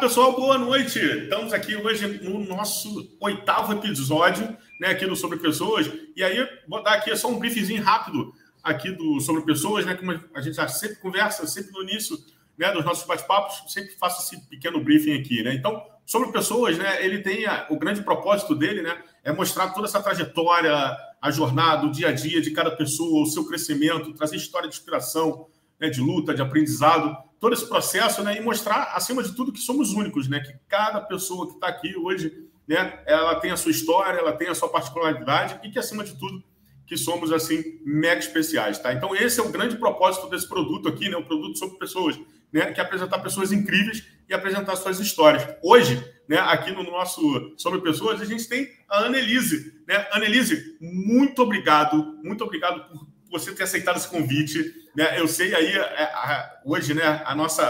pessoal, boa noite. Estamos aqui hoje no nosso oitavo episódio, né, aqui do Sobre Pessoas. E aí, vou dar aqui só um briefzinho rápido aqui do Sobre Pessoas, né, como a gente já sempre conversa, sempre no início né, dos nossos bate-papos, sempre faço esse pequeno briefing aqui, né? Então, Sobre Pessoas, né, ele tem a, o grande propósito dele, né, é mostrar toda essa trajetória, a jornada, o dia a dia de cada pessoa, o seu crescimento, trazer história de inspiração, né, de luta, de aprendizado, todo esse processo, né, e mostrar, acima de tudo, que somos únicos, né, que cada pessoa que está aqui hoje, né, ela tem a sua história, ela tem a sua particularidade e que, acima de tudo, que somos, assim, mega especiais, tá? Então, esse é o grande propósito desse produto aqui, né, o produto sobre pessoas, né, que é apresentar pessoas incríveis e apresentar suas histórias. Hoje, né, aqui no nosso Sobre Pessoas, a gente tem a Annelise. Né? Annelise, muito obrigado, muito obrigado por você ter aceitado esse convite. Né? Eu sei aí, é, hoje, né, a nossa,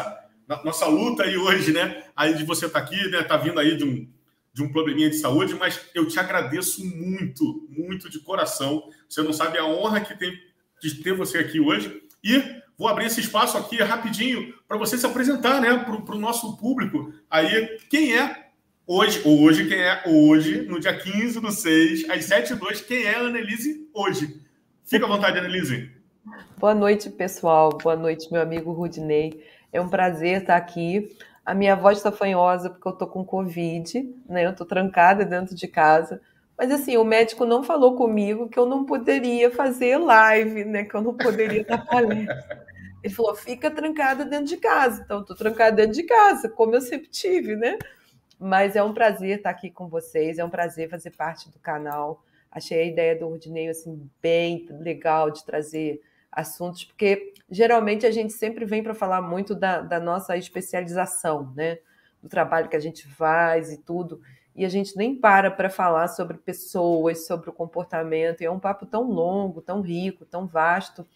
a nossa luta aí hoje, né, aí de você estar tá aqui, né, tá vindo aí de um, de um probleminha de saúde, mas eu te agradeço muito, muito de coração. Você não sabe a honra que tem de ter você aqui hoje. E vou abrir esse espaço aqui rapidinho para você se apresentar né, para o nosso público. Aí, quem é hoje, hoje, quem é hoje, no dia 15 do 6, às 7 h 02 quem é a Annelise hoje? Fica à vontade, Annelise. Boa noite, pessoal. Boa noite, meu amigo Rudney. É um prazer estar aqui. A minha voz está fanhosa porque eu estou com Covid, né? Eu estou trancada dentro de casa. Mas assim, o médico não falou comigo que eu não poderia fazer live, né? Que eu não poderia dar palestra. Ele falou: fica trancada dentro de casa. Então, estou trancada dentro de casa, como eu sempre tive, né? Mas é um prazer estar aqui com vocês, é um prazer fazer parte do canal. Achei a ideia do Rudinei assim, bem legal de trazer assuntos, porque geralmente a gente sempre vem para falar muito da, da, nossa especialização, né? Do trabalho que a gente faz e tudo, e a gente nem para para falar sobre pessoas, sobre o comportamento, e é um papo tão longo, tão rico, tão vasto.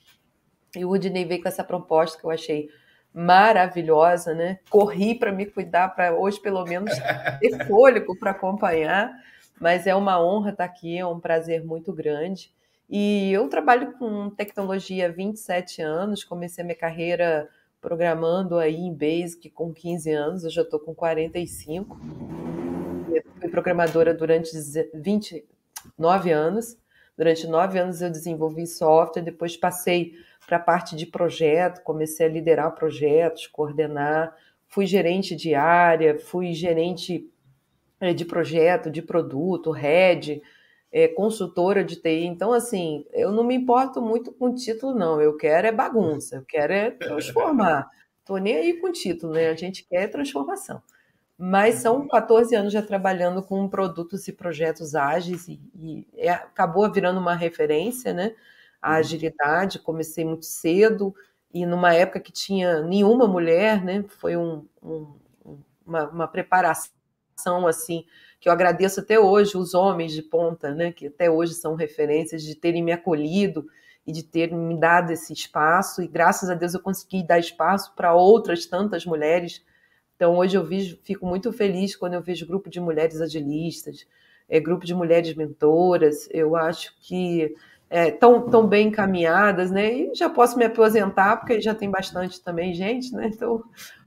E o Rudinei veio com essa proposta que eu achei maravilhosa, né? Corri para me cuidar, para hoje pelo menos ter fôlego para acompanhar mas é uma honra estar aqui, é um prazer muito grande. E eu trabalho com tecnologia há 27 anos, comecei minha carreira programando aí em Basic com 15 anos, eu já estou com 45. Eu fui programadora durante 29 anos. Durante nove anos eu desenvolvi software, depois passei para a parte de projeto, comecei a liderar projetos, coordenar, fui gerente de área, fui gerente de projeto, de produto, head, é, consultora de TI. Então, assim, eu não me importo muito com o título, não. Eu quero é bagunça, eu quero é transformar. Estou nem aí com o título, né? A gente quer transformação. Mas são 14 anos já trabalhando com produtos e projetos ágeis e, e é, acabou virando uma referência, né? A uhum. agilidade, comecei muito cedo e numa época que tinha nenhuma mulher, né? Foi um, um, uma, uma preparação assim, que eu agradeço até hoje os homens de ponta, né, que até hoje são referências de terem me acolhido e de terem me dado esse espaço e graças a Deus eu consegui dar espaço para outras tantas mulheres. Então hoje eu vejo, fico muito feliz quando eu vejo grupo de mulheres agilistas, é, grupo de mulheres mentoras. Eu acho que é, tão, tão bem encaminhadas, né? E já posso me aposentar, porque já tem bastante também gente, né? Então,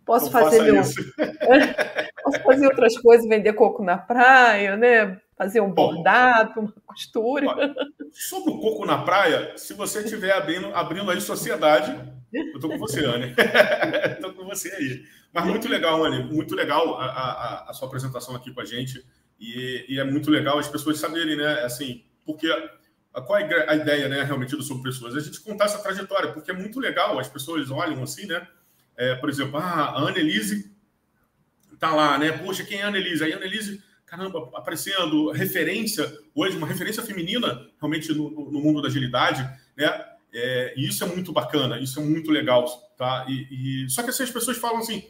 Posso fazer meu... Posso fazer outras coisas, vender coco na praia, né? Fazer um bordado, uma costura. Sobre o coco na praia, se você estiver abrindo, abrindo aí sociedade, eu estou com você, Anne. Estou com você aí. Mas muito legal, Anne, muito legal a, a, a, sua apresentação aqui com a gente. E, e, é muito legal as pessoas saberem, né? Assim, porque qual é a ideia, né, realmente, do Sobre Pessoas? A gente contar essa trajetória, porque é muito legal, as pessoas olham assim, né? É, por exemplo, ah, a Annelise tá lá, né? Poxa, quem é a Annelise? Aí a Annelise, caramba, aparecendo referência, hoje, uma referência feminina, realmente, no, no mundo da agilidade, né? É, e isso é muito bacana, isso é muito legal, tá? E, e... Só que assim, as pessoas falam assim,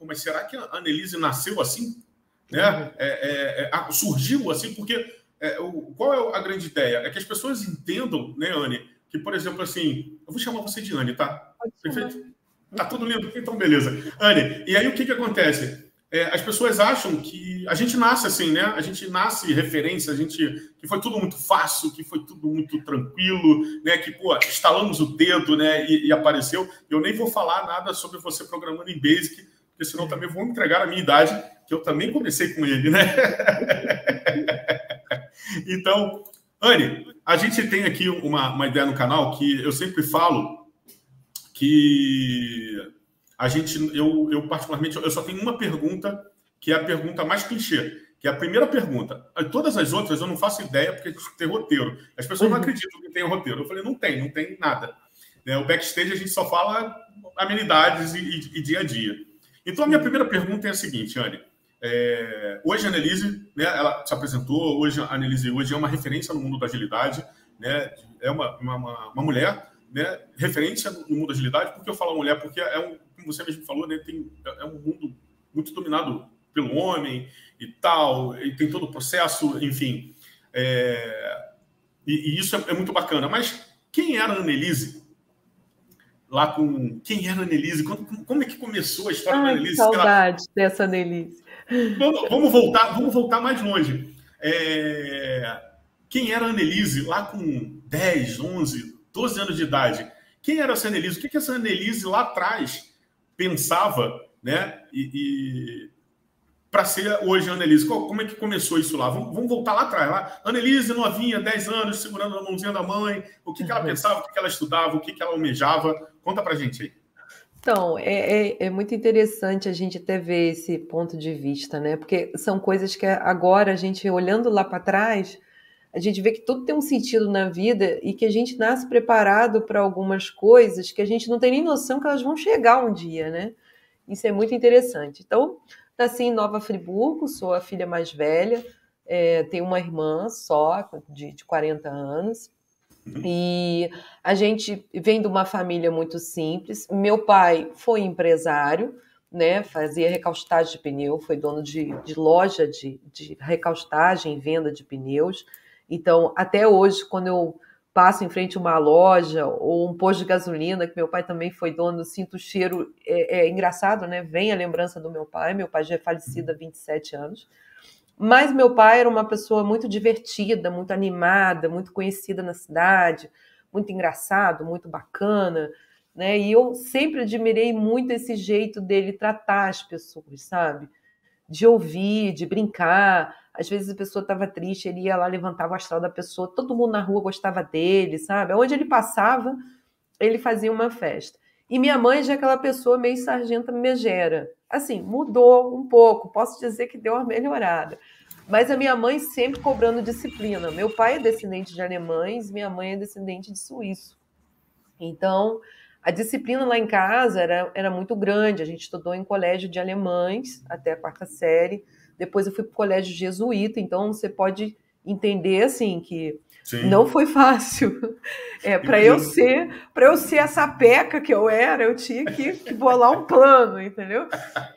mas será que a Annelise nasceu assim? Né? É, é, é surgiu assim, porque é, o, qual é a grande ideia? É que as pessoas entendam, né, Anne, que, por exemplo, assim, eu vou chamar você de Anne, tá? Perfeito? Tá tudo lindo? Então, beleza. Anne, e aí o que, que acontece? É, as pessoas acham que a gente nasce assim, né? A gente nasce referência, a gente que foi tudo muito fácil, que foi tudo muito tranquilo, né? Que pô, instalamos o dedo, né? E, e, apareceu. Eu nem vou falar nada sobre você programando em Basic, porque senão também vou entregar a minha idade, que eu também comecei com ele, né? então, Anne, a gente tem aqui uma, uma ideia no canal que eu sempre falo que a gente, eu, eu particularmente, eu só tenho uma pergunta que é a pergunta mais clichê, que é a primeira pergunta. Todas as outras eu não faço ideia porque tem roteiro. As pessoas não uhum. acreditam que tem roteiro. Eu falei, não tem, não tem nada. Né? O backstage a gente só fala amenidades e, e, e dia a dia. Então a minha primeira pergunta é a seguinte, Anne. É, hoje a Annelise, né, ela se apresentou, hoje a Annelise hoje é uma referência no mundo da agilidade, né, é uma, uma, uma mulher né, referência no mundo da agilidade, porque eu falo mulher, porque é um, como você mesmo falou, né, tem, é um mundo muito dominado pelo homem e tal, e tem todo o processo, enfim. É, e, e, isso é, é, muito bacana. Mas quem era a Annelise? Lá com. Quem era a Annelise? Como, como é que começou a história Ai, da Annelise? saudade ela... dessa Annelise. Vamos, vamos, voltar, vamos voltar mais longe. É, quem era a Annelise lá com 10, 11, 12 anos de idade? Quem era essa Annelise? O que, que essa Annelise lá atrás pensava, né? E, e para ser hoje a Annelise. Como é que começou isso lá? Vamos, vamos, voltar lá atrás. Lá. Annelise novinha, 10 anos, segurando a mãozinha da mãe. O que, que ela uhum. pensava, o que, que ela estudava, o que, que ela almejava? Conta para gente aí. Então, é, é, é, muito interessante a gente até ver esse ponto de vista, né? Porque são coisas que agora a gente, olhando lá para trás, a gente vê que tudo tem um sentido na vida e que a gente nasce preparado para algumas coisas que a gente não tem nem noção que elas vão chegar um dia, né? Isso é muito interessante. Então, nasci em Nova Friburgo, sou a filha mais velha, é, tenho uma irmã só, de, de 40 anos. Uhum. E a gente vem de uma família muito simples. Meu pai foi empresário, né? Fazia recaustagem de pneu, foi dono de, de loja de, de recaustagem e venda de pneus. Então, até hoje, quando eu passo em frente a uma loja ou um posto de gasolina, que meu pai também foi dono, sinto o cheiro, é, é, engraçado, né? Vem a lembrança do meu pai, meu pai já é falecido há 27 anos, mas meu pai era uma pessoa muito divertida, muito animada, muito conhecida na cidade, muito engraçado, muito bacana, né? E eu sempre admirei muito esse jeito dele tratar as pessoas, sabe? De ouvir, de brincar, às vezes a pessoa estava triste, ele ia lá, levantava o astral da pessoa, todo mundo na rua gostava dele, sabe? Onde ele passava, ele fazia uma festa. E minha mãe já é aquela pessoa meio sargenta megera. Assim, mudou um pouco, posso dizer que deu uma melhorada. Mas a minha mãe sempre cobrando disciplina. Meu pai é descendente de alemães, minha mãe é descendente de suíço. Então, a disciplina lá em casa era, era muito grande. A gente estudou em colégio de alemães até a quarta série. Depois eu fui para o colégio jesuíta, então você pode entender assim que Sim. não foi fácil. É, para eu ser, para eu ser essa peca que eu era, eu tinha que, bolar um plano, entendeu?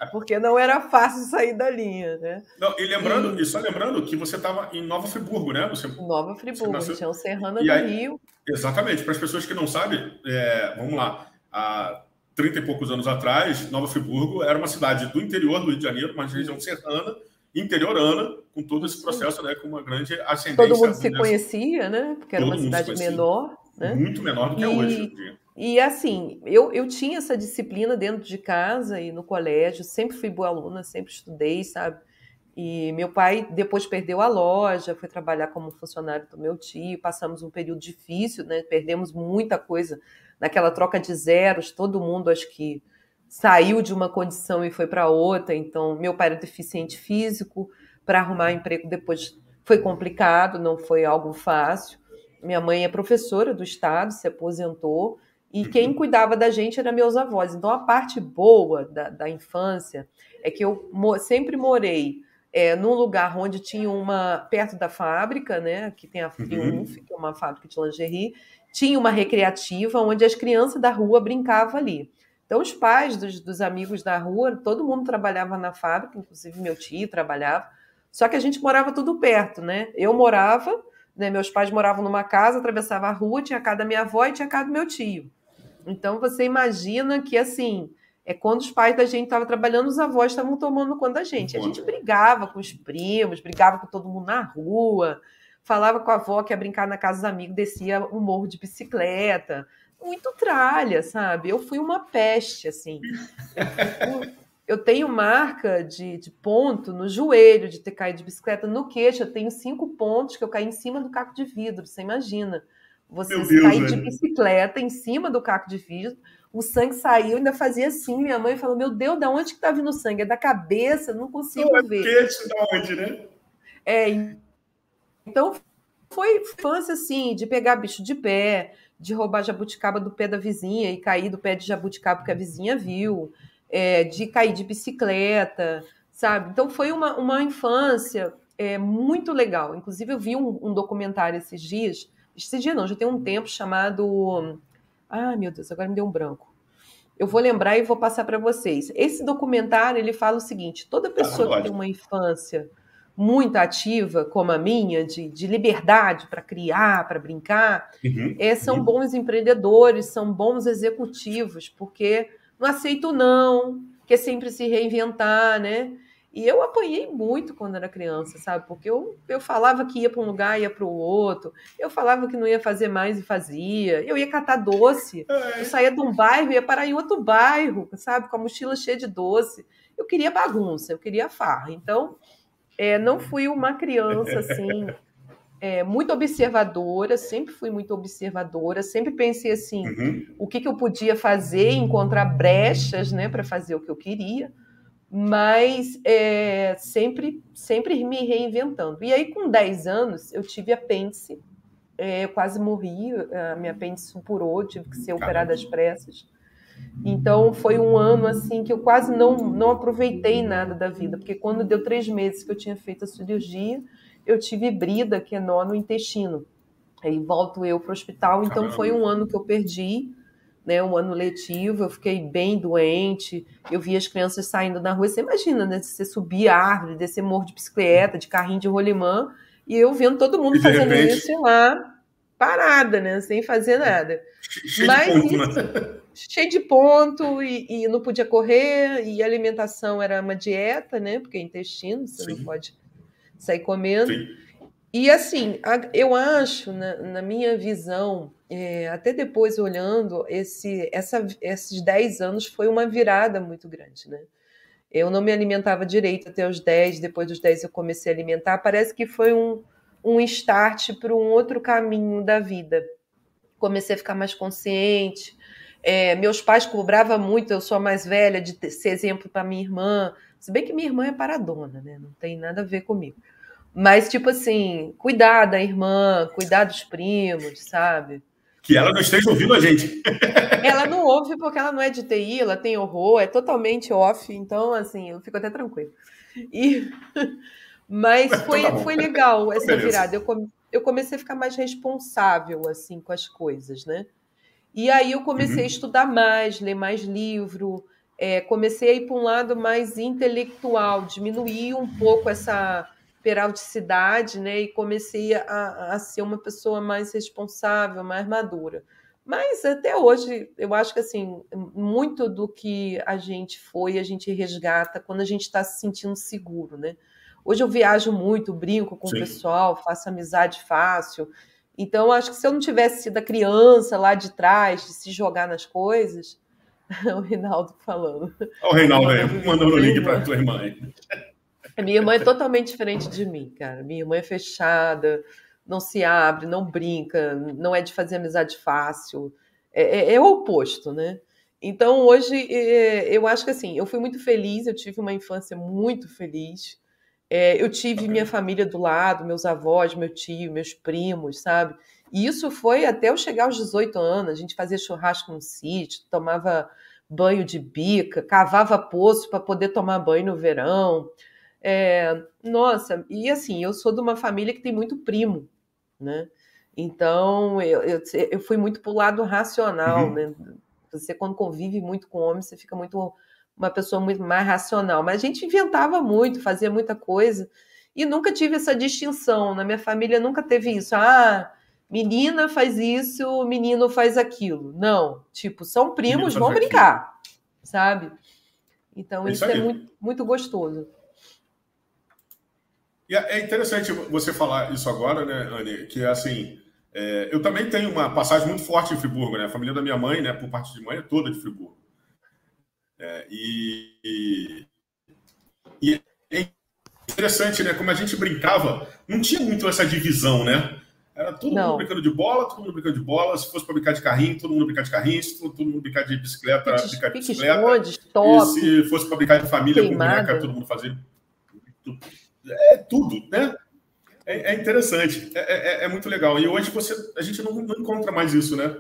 Porque não era fácil sair da linha, né? Não, e lembrando, e, e só lembrando que você estava em Nova Friburgo, né? Você, Nova Friburgo, nasceu... região serrana e do aí, Rio. Exatamente. Para as pessoas que não sabem, é, vamos lá. A, 30 e poucos anos atrás, Nova Friburgo era uma cidade do interior do Rio de Janeiro, uma região serrana, interiorana, com todo esse processo, né, com uma grande ascendência. Todo mundo se conhecia, né? Porque era uma cidade menor. Né? Muito menor do que e, é hoje. E assim, eu, eu tinha essa disciplina dentro de casa e no colégio, sempre fui boa aluna, sempre estudei, sabe? E meu pai depois perdeu a loja, foi trabalhar como funcionário do meu tio, passamos um período difícil, né? Perdemos muita coisa naquela troca de zeros, todo mundo acho que saiu de uma condição e foi para outra. Então, meu pai era deficiente físico, para arrumar emprego depois foi complicado, não foi algo fácil. Minha mãe é professora do estado, se aposentou, e quem uhum. cuidava da gente eram meus avós. Então, a parte boa da, da infância é que eu sempre morei é, num lugar onde tinha uma, perto da fábrica, né, que tem a Triunf, uhum. que é uma fábrica de lingerie, tinha uma recreativa onde as crianças da rua brincavam ali. Então, os pais dos, dos, amigos da rua, todo mundo trabalhava na fábrica, inclusive meu tio trabalhava, só que a gente morava tudo perto, né? Eu morava, né, meus pais moravam numa casa, atravessava a rua, tinha a casa da minha avó e tinha a casa do meu tio. Então, você imagina que, assim, é quando os pais da gente estavam trabalhando, os avós estavam tomando conta da gente. A gente brigava com os primos, brigava com todo mundo na rua, falava com a avó que ia brincar na casa dos amigos, descia um morro de bicicleta muito tralha, sabe? Eu fui uma peste, assim. eu tenho marca de, de, ponto no joelho de ter caído de bicicleta, no queixo eu tenho cinco pontos que eu caí em cima do caco de vidro, você imagina. Você cair de bicicleta em cima do caco de vidro, o sangue saiu, ainda fazia assim, minha mãe falou, meu Deus, da onde que tá vindo o sangue? É da cabeça, não consigo não, é ver. Queixo da onde, né? É, então foi infância, assim, de pegar bicho de pé, de roubar jabuticaba do pé da vizinha e cair do pé de jabuticaba porque a vizinha viu, é, de cair de bicicleta, sabe? Então foi uma, uma infância é, muito legal. Inclusive, eu vi um, um documentário esses dias, esses dias não, já tem um tempo, chamado. Ah, meu Deus, agora me deu um branco. Eu vou lembrar e vou passar para vocês. Esse documentário ele fala o seguinte: toda pessoa ah, que tem uma infância muito ativa, como a minha, de, de liberdade para criar, para brincar, uhum, é, são uhum. bons empreendedores, são bons executivos, porque não aceito não, quer sempre se reinventar, né? E eu apanhei muito quando era criança, sabe? Porque eu, eu falava que ia para um lugar, ia para o outro. Eu falava que não ia fazer mais e fazia. Eu ia catar doce. É. Eu saía de um bairro e ia parar em outro bairro, sabe? Com a mochila cheia de doce. Eu queria bagunça, eu queria farra. Então, é, não fui uma criança assim é, muito observadora, sempre fui muito observadora, sempre pensei assim, uhum. o que, que eu podia fazer, encontrar brechas, né, para fazer o que eu queria, mas é, sempre, sempre me reinventando. E aí, com 10 anos, eu tive apêndice, é, eu quase morri, a minha apêndice supurou, tive que ser operada às pressas. Então foi um ano assim que eu quase não, não aproveitei nada da vida, porque quando deu três meses que eu tinha feito a cirurgia, eu tive brida, que é nó no intestino. Aí volto eu para o hospital, então Caramba. foi um ano que eu perdi, né, um ano letivo, eu fiquei bem doente, eu vi as crianças saindo na rua, você imagina, né, você subir a árvore, descer morro de bicicleta, de carrinho de rolimã, e eu vendo todo mundo fazendo repente... isso lá, parada, né, sem fazer nada. Cheio Mas de ponto, isso, né? cheio de ponto, e, e, não podia correr, e a alimentação era uma dieta, né, porque é intestino, você Sim. não pode sair comendo. Sim. E assim, eu acho, na, na minha visão, é, até depois olhando, esse, essa, esses 10 anos foi uma virada muito grande, né? Eu não me alimentava direito até os 10, depois dos 10 eu comecei a alimentar. Parece que foi um, um start para um outro caminho da vida. Comecei a ficar mais consciente. É, meus pais cobravam muito, eu sou a mais velha, de ter, ser exemplo para minha irmã. Se bem que minha irmã é paradona, né? Não tem nada a ver comigo. Mas, tipo assim, cuidar da irmã, cuidar dos primos, sabe? Que ela não esteja ouvindo a gente. ela não ouve porque ela não é de TI, ela tem horror, é totalmente off, então, assim, eu fico até tranquilo. E... Mas então foi, tá foi legal essa Beleza. virada. Eu, eu comecei a ficar mais responsável, assim, com as coisas, né? E aí eu comecei uhum. a estudar mais, ler mais livro, é, comecei a ir para um lado mais intelectual, diminuir um pouco essa peralticidade, né? E comecei a, a ser uma pessoa mais responsável, mais madura. Mas até hoje, eu acho que assim, muito do que a gente foi, a gente resgata quando a gente está se sentindo seguro, né? Hoje eu viajo muito, brinco com Sim. o pessoal, faço amizade fácil. Então, acho que se eu não tivesse sido a criança lá de trás, de se jogar nas coisas, o Reinaldo falando. Olha o Reinaldo aí, mandando o link para a tua irmã minha irmã é totalmente diferente de mim, cara. Minha irmã é fechada, não se abre, não brinca, não é de fazer amizade fácil. É, é, é o oposto, né? Então, hoje, é, eu acho que assim, eu fui muito feliz, eu tive uma infância muito feliz. É, eu tive minha família do lado, meus avós, meu tio, meus primos, sabe? E isso foi até eu chegar aos 18 anos. A gente fazia churrasco no sítio, tomava banho de bica, cavava poço para poder tomar banho no verão. É, nossa, e assim, eu sou de uma família que tem muito primo, né? Então, eu, eu, eu fui muito pro lado racional, uhum. né? Você, quando convive muito com homem, você fica muito uma pessoa muito mais racional. Mas a gente inventava muito, fazia muita coisa, e nunca tive essa distinção. Na minha família nunca teve isso. Ah, menina faz isso, menino faz aquilo. Não, tipo, são primos, vão brincar, sabe? Então, isso, isso é muito, muito gostoso. E é, é interessante você falar isso agora, né, Anne? Que é assim, é, eu também tenho uma passagem muito forte em Friburgo, né? A família da minha mãe, né, por parte de mãe, é toda de Friburgo. É, e, e, é interessante, né? Como a gente brincava, não tinha muito essa divisão, né? Era todo não. mundo brincando de bola, todo mundo brincando de bola. Se fosse para brincar de carrinho, todo mundo brincar de carrinho. Se todo mundo brincar de bicicleta, pique, brincar de bicicleta. Esconde, top, e se fosse para brincar de família queimada. com boneca, todo mundo fazia. É tudo, né? É, é interessante, é, é, é, muito legal. E hoje você, a gente não, não encontra mais isso, né?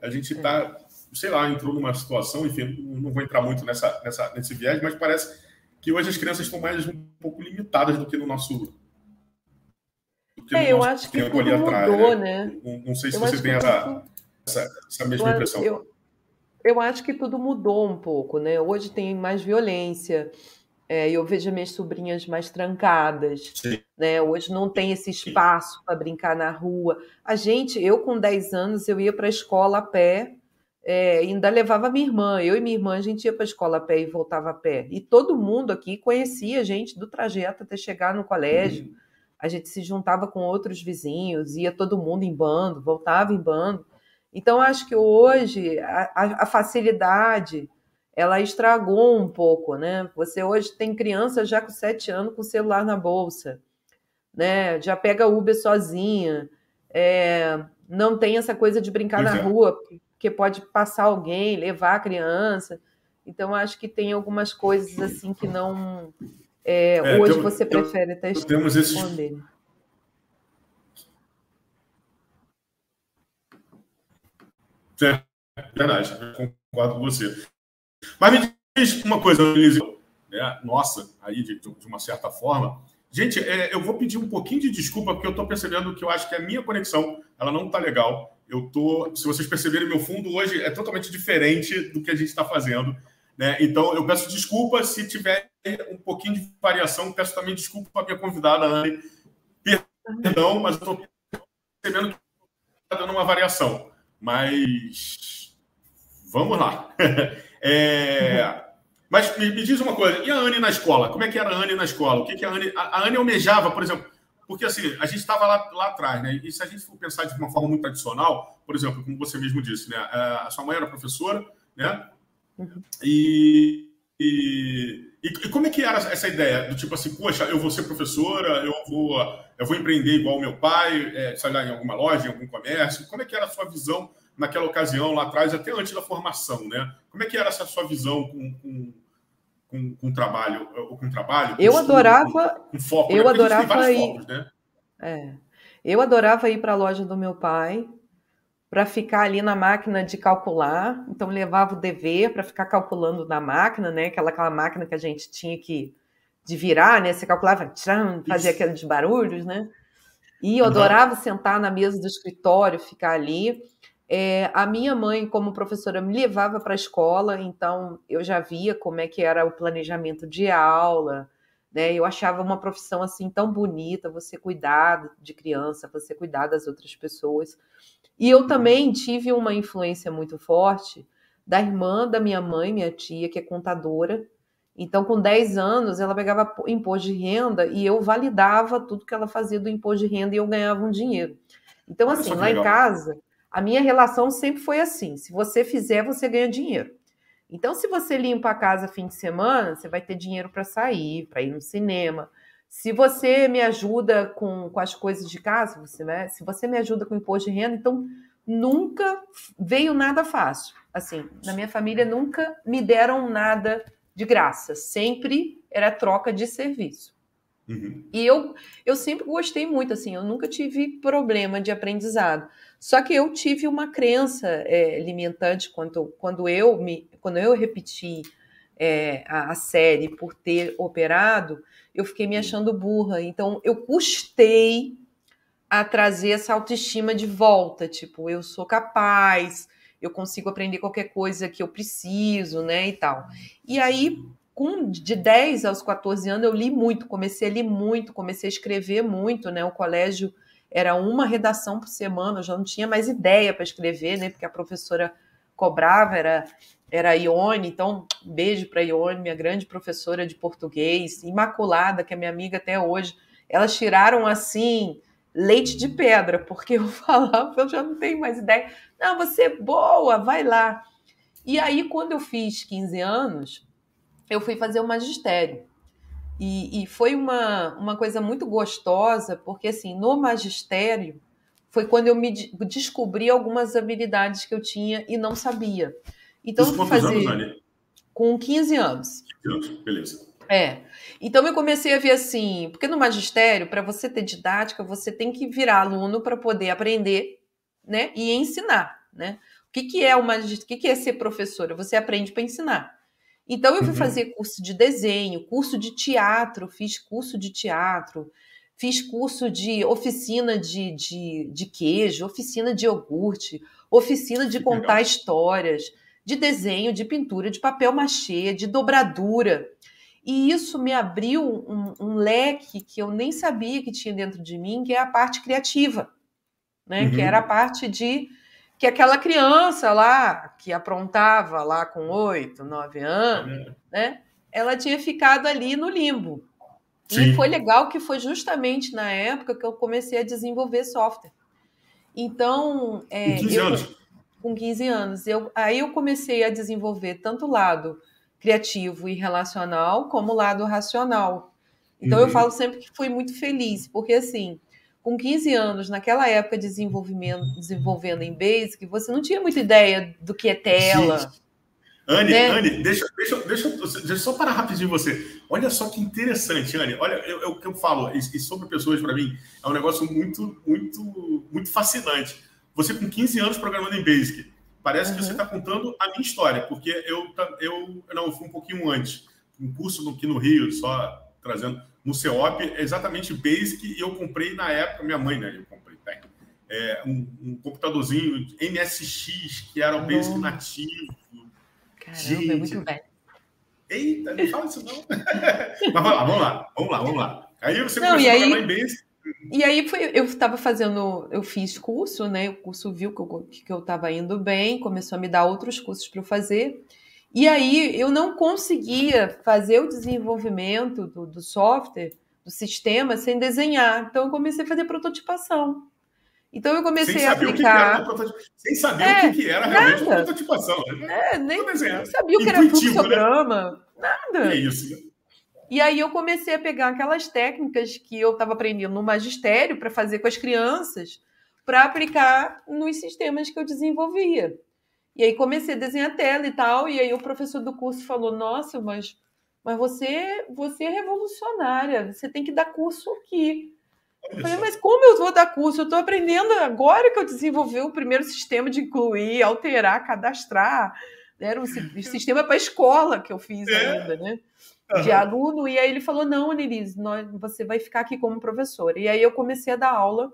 A gente está, sei lá, entrou numa situação, enfim, não vou entrar muito nessa, nessa, nesse viés, mas parece que hoje as crianças estão mais um pouco limitadas do que no nosso. Que é, eu acho que tudo atrás, mudou, né? né? Não, não, sei se eu você tem essa, essa, essa, mesma eu, impressão. Eu, eu acho que tudo mudou um pouco, né? Hoje tem mais violência. É, eu vejo minhas sobrinhas mais trancadas, né? Hoje não tem esse espaço para brincar na rua. A gente, eu com 10 anos, eu ia para a escola a pé, é, ainda levava minha irmã. Eu e minha irmã, a gente ia para a escola a pé e voltava a pé. E todo mundo aqui conhecia a gente do trajeto até chegar no colégio. Uhum. A gente se juntava com outros vizinhos, ia todo mundo em bando, voltava em bando. Então, acho que hoje a, a facilidade ela estragou um pouco, né? Você hoje tem criança já com sete anos com o celular na bolsa, né? Já pega Uber sozinha, é, não tem essa coisa de brincar pois na é. rua, porque pode passar alguém, levar a criança. Então, acho que tem algumas coisas assim que não. É, é, hoje tem, você tem, prefere até temos. Esses... É, verdade, concordo com você. Mas me diz uma coisa, Elise, né? nossa, aí de, de, uma certa forma. Gente, é, eu vou pedir um pouquinho de desculpa, porque eu estou percebendo que eu acho que a minha conexão ela não está legal. Eu tô, se vocês perceberem, meu fundo hoje é totalmente diferente do que a gente está fazendo. Né? Então, eu peço desculpa se tiver um pouquinho de variação. Peço também desculpa para a minha convidada, Anne. Perdão, mas estou percebendo que está dando uma variação. Mas vamos lá. É... Mas me, me, diz uma coisa, e a Anne na escola? Como é que era a Anne na escola? O que, que a Anne. A, Anne almejava, por exemplo, porque assim, a gente estava lá, lá atrás, né? E se a gente for pensar de uma forma muito tradicional, por exemplo, como você mesmo disse, né? A sua mãe era professora, né? E, e, e, como é que era essa ideia? Do tipo assim, poxa, eu vou ser professora, eu vou, eu vou empreender igual meu pai, é, sei lá, em alguma loja, em algum comércio. Como é que era a sua visão naquela ocasião, lá atrás, até antes da formação, né? Como é que era essa sua visão com, com, com, com trabalho, com trabalho? Com eu estudo, adorava, com, com foco, eu né? adorava ir, focos, né? É, eu adorava ir para a loja do meu pai para ficar ali na máquina de calcular. Então levava o dever para ficar calculando na máquina, né? Aquela, aquela máquina que a gente tinha que de virar, né? Você calculava, tcham, fazia Isso. aqueles barulhos, né? E eu uhum. adorava sentar na mesa do escritório, ficar ali. É, a minha mãe, como professora, me levava para a escola, então eu já via como é que era o planejamento de aula, né? Eu achava uma profissão assim tão bonita, você cuidar de criança, você cuidar das outras pessoas. E eu também tive uma influência muito forte da irmã da minha mãe, minha tia, que é contadora. Então, com 10 anos, ela pegava imposto de renda e eu validava tudo que ela fazia do imposto de renda e eu ganhava um dinheiro. Então, assim, lá legal. em casa, a minha relação sempre foi assim: se você fizer, você ganha dinheiro. Então, se você limpa a casa fim de semana, você vai ter dinheiro para sair, para ir no cinema. Se você me ajuda com, com as coisas de casa, você, né? se você me ajuda com o imposto de renda, então nunca veio nada fácil. Assim, na minha família nunca me deram nada de graça. Sempre era troca de serviço. Uhum. E eu, eu sempre gostei muito, assim, eu nunca tive problema de aprendizado. Só que eu tive uma crença é, limitante quando, quando, eu me, quando eu repeti é, a, a, série por ter operado, eu fiquei me achando burra. Então, eu custei a trazer essa autoestima de volta. Tipo, eu sou capaz, eu consigo aprender qualquer coisa que eu preciso, né, e tal. E aí, com de 10 aos 14 anos, eu li muito, comecei a ler muito, comecei a escrever muito, né, o colégio era uma redação por semana, eu já não tinha mais ideia para escrever, né? Porque a professora cobrava, era, era a Ione, então beijo para Ione, minha grande professora de português, imaculada, que é minha amiga até hoje. Elas tiraram assim leite de pedra, porque eu falava, eu já não tenho mais ideia. Não, você é boa, vai lá. E aí, quando eu fiz 15 anos, eu fui fazer o magistério. E, e, foi uma, uma coisa muito gostosa, porque assim, no magistério foi quando eu me descobri algumas habilidades que eu tinha e não sabia. Então, Isso eu fui fazer anos, com 15 anos. 15 anos, beleza. É. Então eu comecei a ver assim, porque no magistério, para você ter didática, você tem que virar aluno para poder aprender, né, e ensinar, né? O que, que é o magist... o que, que é ser professora? Você aprende para ensinar. Então eu fui uhum. fazer curso de desenho, curso de teatro, fiz curso de teatro, fiz curso de oficina de, de, de queijo, oficina de iogurte, oficina de contar Legal. histórias, de desenho, de pintura, de papel machê, de dobradura. E isso me abriu um, um, leque que eu nem sabia que tinha dentro de mim, que é a parte criativa, né? Uhum. Que era a parte de que aquela criança lá que aprontava lá com oito, nove anos, é. né? Ela tinha ficado ali no limbo. Sim. E foi legal que foi justamente na época que eu comecei a desenvolver software. Então, é, com 15 eu, anos. Com 15 anos. Eu, aí eu comecei a desenvolver tanto o lado criativo e relacional como o lado racional. Então uhum. eu falo sempre que fui muito feliz, porque assim, com 15 anos, naquela época de desenvolvimento, desenvolvendo em Basic, você não tinha muita ideia do que é tela. Anne, né? Anne, deixa, deixa, deixa, deixa eu só parar rapidinho você. Olha só que interessante, Anne. Olha, o que eu falo, e, e sobre pessoas, para mim, é um negócio muito, muito, muito fascinante. Você com 15 anos programando em Basic, parece uhum. que você está contando a minha história, porque eu, eu não, eu fui um pouquinho antes. Um curso aqui no Rio, só trazendo no CEOP, é exatamente Basic, e eu comprei na época, minha mãe, né? Eu comprei, tem, é, um, um, computadorzinho MSX, que era o Basic nativo. Caramba, Gente, é muito velho. Eita, não fala isso não. Mas vamos lá, vamos lá, vamos lá, vamos lá. Aí você não, começou a em Basic. E aí foi, eu estava fazendo, eu fiz curso, né? O curso viu que eu que eu estava indo bem, começou a me dar outros cursos para eu fazer. E aí eu não conseguia fazer o desenvolvimento do, do software, do sistema, sem desenhar. Então eu comecei a fazer prototipação. Então eu comecei a aplicar. sem saber é, o que, era realmente nada. prototipação. Né? É, nem, nem, sabia o que era fluxograma. Né? Nada. É isso, né? E aí eu comecei a pegar aquelas técnicas que eu estava aprendendo no magistério para fazer com as crianças, para aplicar nos sistemas que eu desenvolvia. E aí comecei a desenhar tela e tal, e aí o professor do curso falou: "Nossa, mas mas você você é revolucionária, você tem que dar curso aqui". Eu falei, mas como eu vou dar curso? Eu estou aprendendo agora que eu desenvolvi o primeiro sistema de incluir, alterar, cadastrar. Era um sistema para escola que eu fiz é. ainda, né? De aluno. E aí ele falou: não, Annelise, você vai ficar aqui como professora. E aí eu comecei a dar aula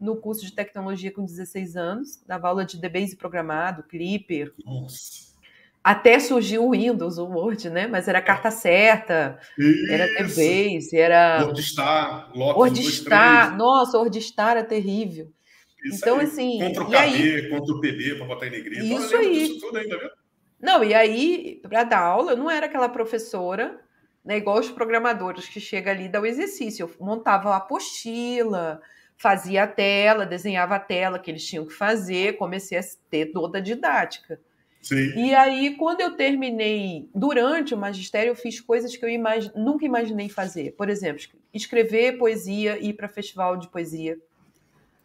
no curso de tecnologia com 16 anos, dava aula de DBase programado, Clipper. Nossa. Até surgiu o Windows, o Word, né? Mas era carta certa, Isso. era DBase, era. WordStar, Lotus WordStar. Nossa, WordStar era terrível. Isso então, aí. assim. Contra o KB, aí... contra o PB, para botar em negrito. Isso aí. Isso tudo ainda, viu? Não, e aí, para dar aula, eu não era aquela professora, né, igual os programadores que chega ali e dá o exercício. Eu montava a apostila, fazia a tela, desenhava a tela que eles tinham que fazer, comecei a ter toda a didática. Sim. E aí, quando eu terminei, durante o magistério, eu fiz coisas que eu imag... nunca imaginei fazer. Por exemplo, escrever poesia e ir para festival de poesia.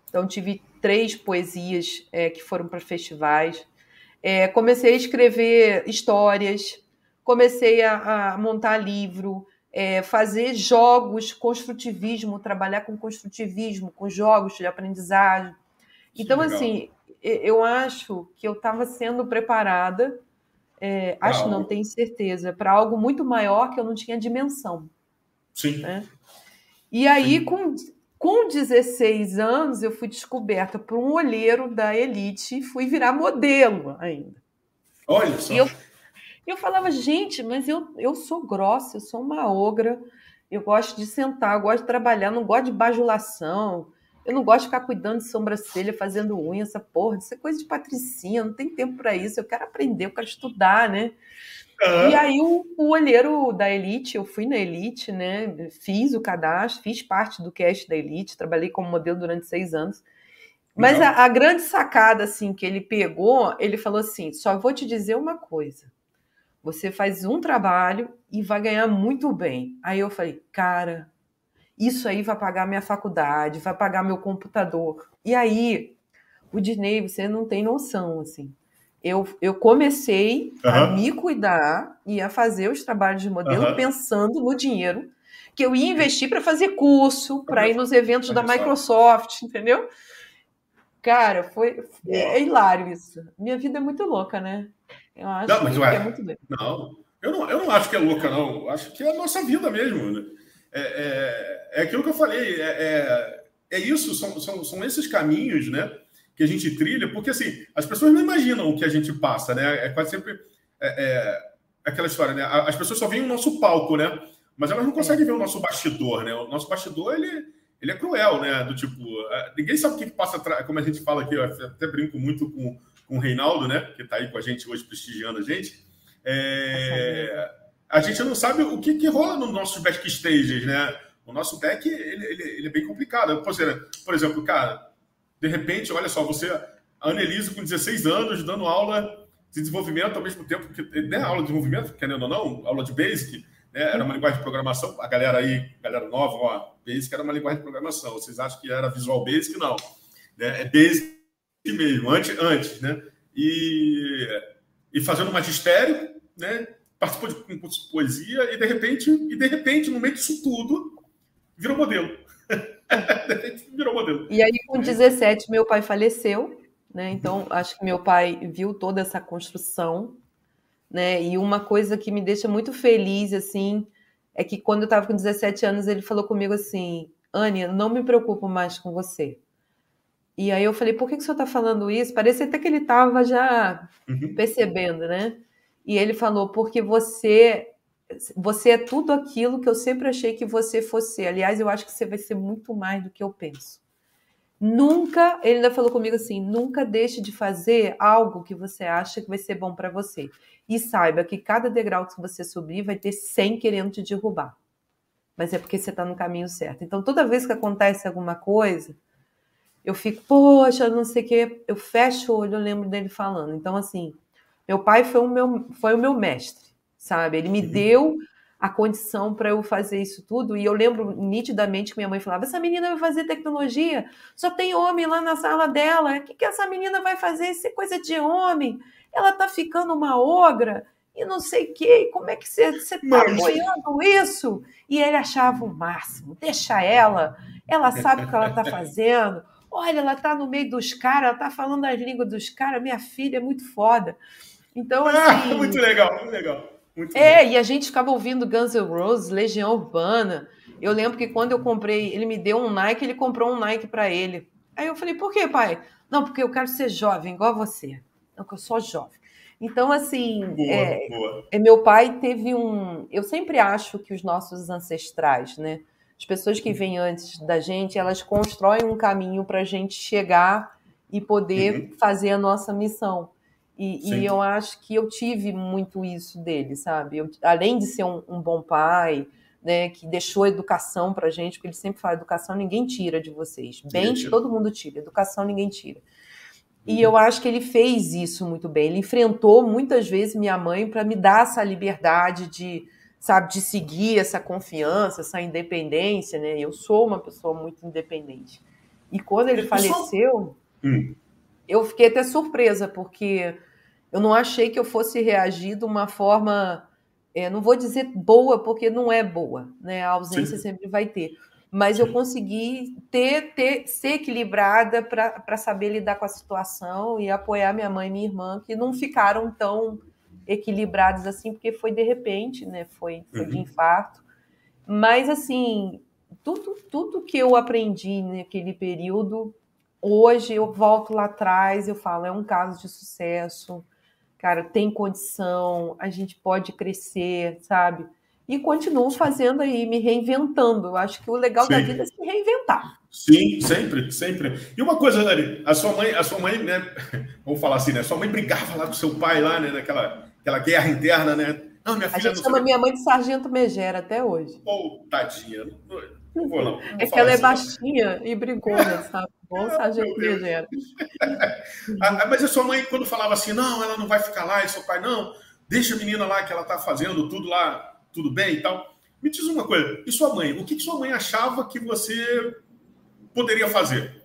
Então, tive três poesias é, que foram para festivais. É, comecei a escrever histórias, comecei a, a montar livro, é, fazer jogos, construtivismo, trabalhar com construtivismo, com jogos de aprendizagem. Então, Legal. assim, eu acho que eu estava sendo preparada, é, acho, não tenho certeza, para algo muito maior que eu não tinha dimensão. Sim. Né? E aí, Sim. com, com 16 anos, eu fui descoberta por um olheiro da Elite e fui virar modelo ainda. Olha só. E eu, eu falava, gente, mas eu, eu sou grossa, eu sou uma ogra, eu gosto de sentar, eu gosto de trabalhar, não gosto de bajulação, eu não gosto de ficar cuidando de sobrancelha, fazendo unha, essa porra, isso é coisa de patricinha, não tem tempo para isso, eu quero aprender, eu quero estudar, né? Uhum. E aí o, o olheiro da Elite, eu fui na Elite, né? Fiz o cadastro, fiz parte do cast da Elite, trabalhei como modelo durante seis anos. Mas a, a, grande sacada assim que ele pegou, ele falou assim: só vou te dizer uma coisa. Você faz um trabalho e vai ganhar muito bem. Aí eu falei, cara, isso aí vai pagar minha faculdade, vai pagar meu computador. E aí, o Disney, você não tem noção, assim. Eu, eu comecei uhum. a me cuidar e a fazer os trabalhos de modelo uhum. pensando no dinheiro que eu ia investir para fazer curso, para ir nos eventos da Microsoft, entendeu? Cara, foi é, é, hilário isso. Minha vida é muito louca, né? Eu acho não, mas, que ué, é muito louca. Não, eu não, eu não acho que é louca, não. Eu acho que é a nossa vida mesmo. Né? É, é, é, aquilo que eu falei. É, é, é isso, são, são, são esses caminhos, né? Que a gente trilha, porque assim, as pessoas não imaginam o que a gente passa, né? É quase sempre é, é aquela história, né? As pessoas só veem o nosso palco, né? Mas elas não conseguem ver o nosso bastidor, né? O nosso bastidor, ele, ele é cruel, né? Do tipo, é, ninguém sabe o que passa atrás, como a gente fala aqui, eu até brinco muito com, com o Reinaldo, né? Que está aí com a gente hoje, prestigiando a gente. É, a gente não sabe o que, que rola nos nossos backstages, né? O nosso back, ele, ele, ele é bem complicado. Por exemplo, cara, de repente, olha só, você, a Annelise com 16 anos, dando aula de desenvolvimento ao mesmo tempo que, né, aula de desenvolvimento, querendo ou não, aula de basic, né? Era uma linguagem de programação. A galera aí, galera nova, ó, Basic era uma linguagem de programação. Vocês acham que era Visual Basic? Não. Né? É Basic mesmo, antes, antes né? E, e fazendo magistério, né? Participou de concurso de poesia e de repente, e de repente, no meio disso tudo, virou modelo. virou modelo. E aí, com 17, meu pai faleceu, né? Então, acho que meu pai viu toda essa construção né? E uma coisa que me deixa muito feliz, assim, é que quando eu estava com 17 anos, ele falou comigo assim: Ania, não me preocupo mais com você. E aí eu falei: por que, que o senhor está falando isso? Parece até que ele estava já uhum. percebendo, né? E ele falou: porque você. Você é tudo aquilo que eu sempre achei que você fosse. Aliás, eu acho que você vai ser muito mais do que eu penso. Nunca, ele ainda falou comigo assim: nunca deixe de fazer algo que você acha que vai ser bom para você. E saiba que cada degrau que você subir vai ter 100 querendo te derrubar. Mas é porque você está no caminho certo. Então, toda vez que acontece alguma coisa, eu fico, poxa, não sei o quê. Eu fecho o olho, eu lembro dele falando. Então, assim, meu pai foi o meu, foi o meu mestre, sabe? Ele me uhum. deu a condição para eu fazer isso tudo. E eu lembro nitidamente que minha mãe falava: essa menina vai fazer tecnologia, só tem homem lá na sala dela. O que, que essa menina vai fazer? Isso é coisa de homem. Ela tá ficando uma ogra e não sei o quê. Como é que você está Mas... apoiando isso? E ele achava o máximo. Deixa ela, ela sabe o que ela está fazendo. Olha, ela está no meio dos caras, ela está falando as línguas dos caras. Minha filha é muito foda. Então, assim. Ah, muito legal, muito legal. Muito é, bom. e a gente ficava ouvindo Guns N' Roses, Legião Urbana. Eu lembro que quando eu comprei, ele me deu um Nike, ele comprou um Nike para ele. Aí eu falei, por quê, pai? Não, porque eu quero ser jovem, igual a você. Não, que eu sou jovem. Então, assim, boa, é, boa. é, meu pai teve um. Eu sempre acho que os nossos ancestrais, né? As pessoas que vêm antes da gente, elas constroem um caminho para a gente chegar e poder uhum. fazer a nossa missão. E, e, eu acho que eu tive muito isso dele, sabe? Eu, além de ser um, um, bom pai, né, que deixou educação pra gente, porque ele sempre fala: educação ninguém tira de vocês. Bens todo mundo tira, educação ninguém tira. E uhum. eu acho que ele fez isso muito bem. Ele enfrentou muitas vezes minha mãe para me dar essa liberdade de, sabe, de seguir essa confiança, essa independência, né? Eu sou uma pessoa muito independente. E quando ele faleceu, hum eu fiquei até surpresa, porque eu não achei que eu fosse reagir de uma forma, é, não vou dizer boa, porque não é boa, né? A ausência Sim. sempre vai ter. Mas Sim. eu consegui ter, ter ser equilibrada para saber lidar com a situação e apoiar minha mãe e minha irmã, que não ficaram tão equilibrados assim, porque foi de repente, né? Foi, foi uhum. de infarto. Mas, assim, tudo, tudo que eu aprendi naquele período Hoje eu volto lá atrás, eu falo, é um caso de sucesso, cara, tem condição, a gente pode crescer, sabe? E continuo fazendo aí, me reinventando. Eu acho que o legal Sim. da vida é se reinventar. Sim, sempre, sempre. E uma coisa, Dani, a sua mãe, a sua mãe, né? Vamos falar assim, né? Sua mãe brigava lá com seu pai lá, né? Naquela aquela guerra interna, né? Não, minha filha. A gente chama minha mãe de Sargento Megera até hoje. Pô, tadinha. Não vou, não. é que ela é assim, é baixinha não. e brigona, sabe? Bom sargento legero. Ah, mas a sua mãe, quando falava assim, não, ela não vai ficar lá, e seu pai, não, deixa a menina lá que ela tá fazendo tudo lá, tudo bem e tal. Me diz uma coisa, e sua mãe? O que, que sua mãe achava que você poderia fazer?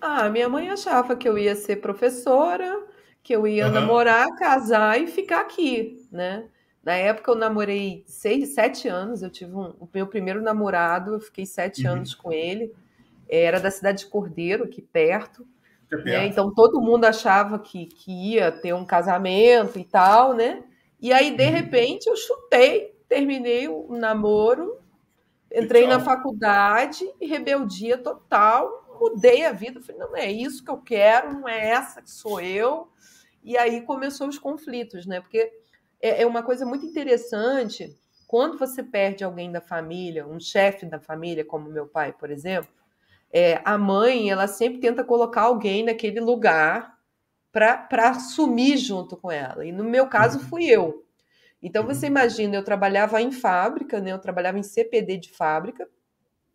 Ah, minha mãe achava que eu ia ser professora, que eu ia uhum. namorar, casar e ficar aqui, né? Na época eu namorei seis, sete anos, eu tive um, o meu primeiro namorado, eu fiquei sete uhum. anos com ele, era da cidade de Cordeiro, aqui perto, é né? Então todo mundo achava que, que ia ter um casamento e tal, né? E aí, de uhum. repente, eu chutei, terminei o namoro, entrei na faculdade e rebeldia total, mudei a vida, falei, não é isso que eu quero, não é essa que sou eu. E aí começou os conflitos, né? Porque é, é uma coisa muito interessante quando você perde alguém da família, um chefe da família, como meu pai, por exemplo, é, a mãe ela sempre tenta colocar alguém naquele lugar para assumir junto com ela. E no meu caso uhum. fui eu. Então você uhum. imagina, eu trabalhava em fábrica, né? Eu trabalhava em CPD de fábrica.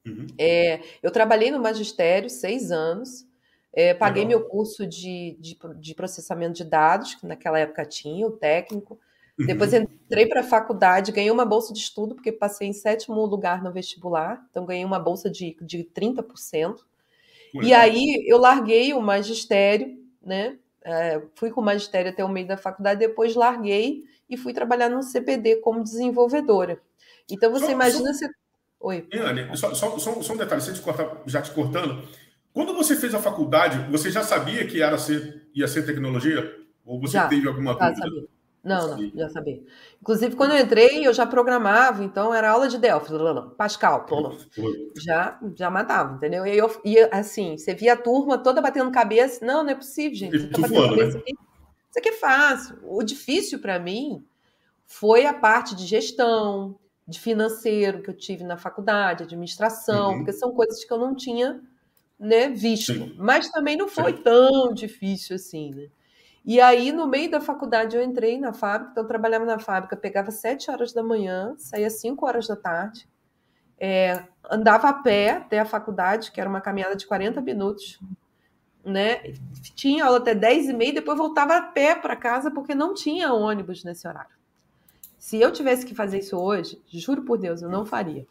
Uhum. É, eu trabalhei no magistério seis anos. É, paguei Legal. meu curso de, de, de, processamento de dados, que naquela época tinha, o técnico. Depois uhum. entrei para a faculdade, ganhei uma bolsa de estudo, porque passei em sétimo lugar no vestibular, então ganhei uma bolsa de, de 30%. E aí eu larguei o magistério, né? É, fui com o magistério até o meio da faculdade, depois larguei e fui trabalhar no CPD como desenvolvedora. Então você só, imagina só... Oi. Anne, só, só, só, um detalhe, te cortar, já te cortando. Quando você fez a faculdade, você já sabia que era ser, ia ser tecnologia? Ou você já, teve alguma dúvida? Sabia. Não, não, já sabia. Inclusive, quando eu entrei, eu já programava, então era aula de Delphi, Pascal, já, já matava, entendeu? E eu ia assim, você via a turma toda batendo cabeça. Não, não é possível, gente. Tá cabeça né? aqui. Isso aqui é fácil. O difícil para mim foi a parte de gestão, de financeiro que eu tive na faculdade, administração, uhum. porque são coisas que eu não tinha né, visto. Sim. Mas também não foi Sim. tão difícil assim, né? E aí, no meio da faculdade, eu entrei na fábrica, então eu trabalhava na fábrica, pegava sete horas da manhã, saía cinco horas da tarde, é, andava a pé até a faculdade, que era uma caminhada de 40 minutos, né? Tinha aula até 10 e meia, depois voltava a pé para casa, porque não tinha ônibus nesse horário. Se eu tivesse que fazer isso hoje, juro por Deus, eu não faria.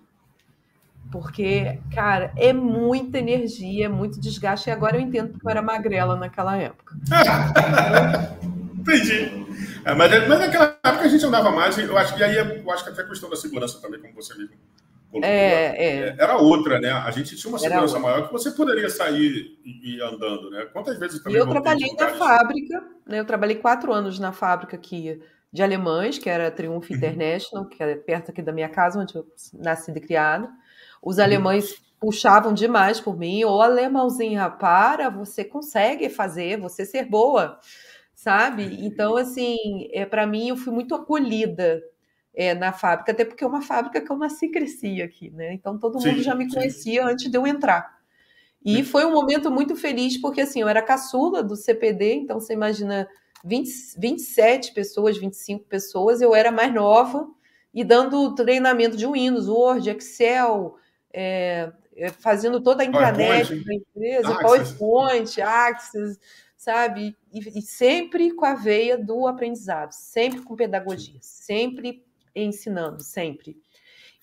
Porque, cara, é muita energia, é muito desgaste. E agora eu entendo porque eu era magrela naquela época. Entendi. É, mas, mas naquela época a gente andava mais, eu acho que aí eu acho que até a questão da segurança também, como você mesmo colocou. É, é. Era outra, né? A gente tinha uma segurança maior que você poderia sair e ir andando, né? Quantas vezes também. E eu trabalhei na fábrica, né? Eu trabalhei quatro anos na fábrica aqui de alemães, que era Triumph uhum. International, que é perto aqui da minha casa, onde eu nasci e criado. Os alemães puxavam demais por mim, ou alemãozinha, para, você consegue fazer, você ser boa, sabe? Então, assim, é, para mim, eu fui muito acolhida é, na fábrica, até porque é uma fábrica que eu nasci e cresci aqui, né? Então, todo mundo sim, já me conhecia sim. antes de eu entrar. E foi um momento muito feliz, porque, assim, eu era caçula do CPD, então você imagina 20, 27 pessoas, 25 pessoas, eu era mais nova, e dando treinamento de Windows, Word, Excel, é, é, fazendo toda a intranet da empresa, Access. PowerPoint, Access, sabe? E, e, sempre com a veia do aprendizado, sempre com pedagogia, sempre ensinando, sempre.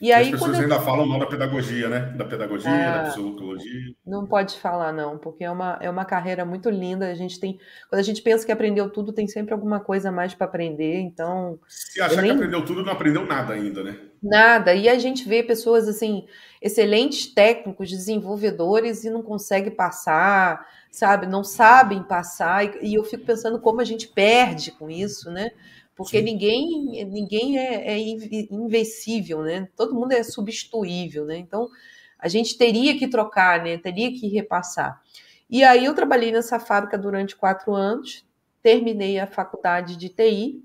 E, e aí, as pessoas ainda eu... falam mal da pedagogia, né? Da pedagogia, da ah, psicologia. Não pode falar, não, porque é uma, é uma carreira muito linda. A gente tem. Quando a gente pensa que aprendeu tudo, tem sempre alguma coisa a mais para aprender. Então. Se achar nem... que aprendeu tudo, não aprendeu nada ainda, né? Nada. E a gente vê pessoas assim, excelentes técnicos, desenvolvedores, e não consegue passar, sabe? Não sabem passar. E, e eu fico pensando como a gente perde com isso, né? Porque Sim. ninguém ninguém é, é invencível, né? Todo mundo é substituível, né? Então a gente teria que trocar, né? Teria que repassar. E aí eu trabalhei nessa fábrica durante quatro anos, terminei a faculdade de TI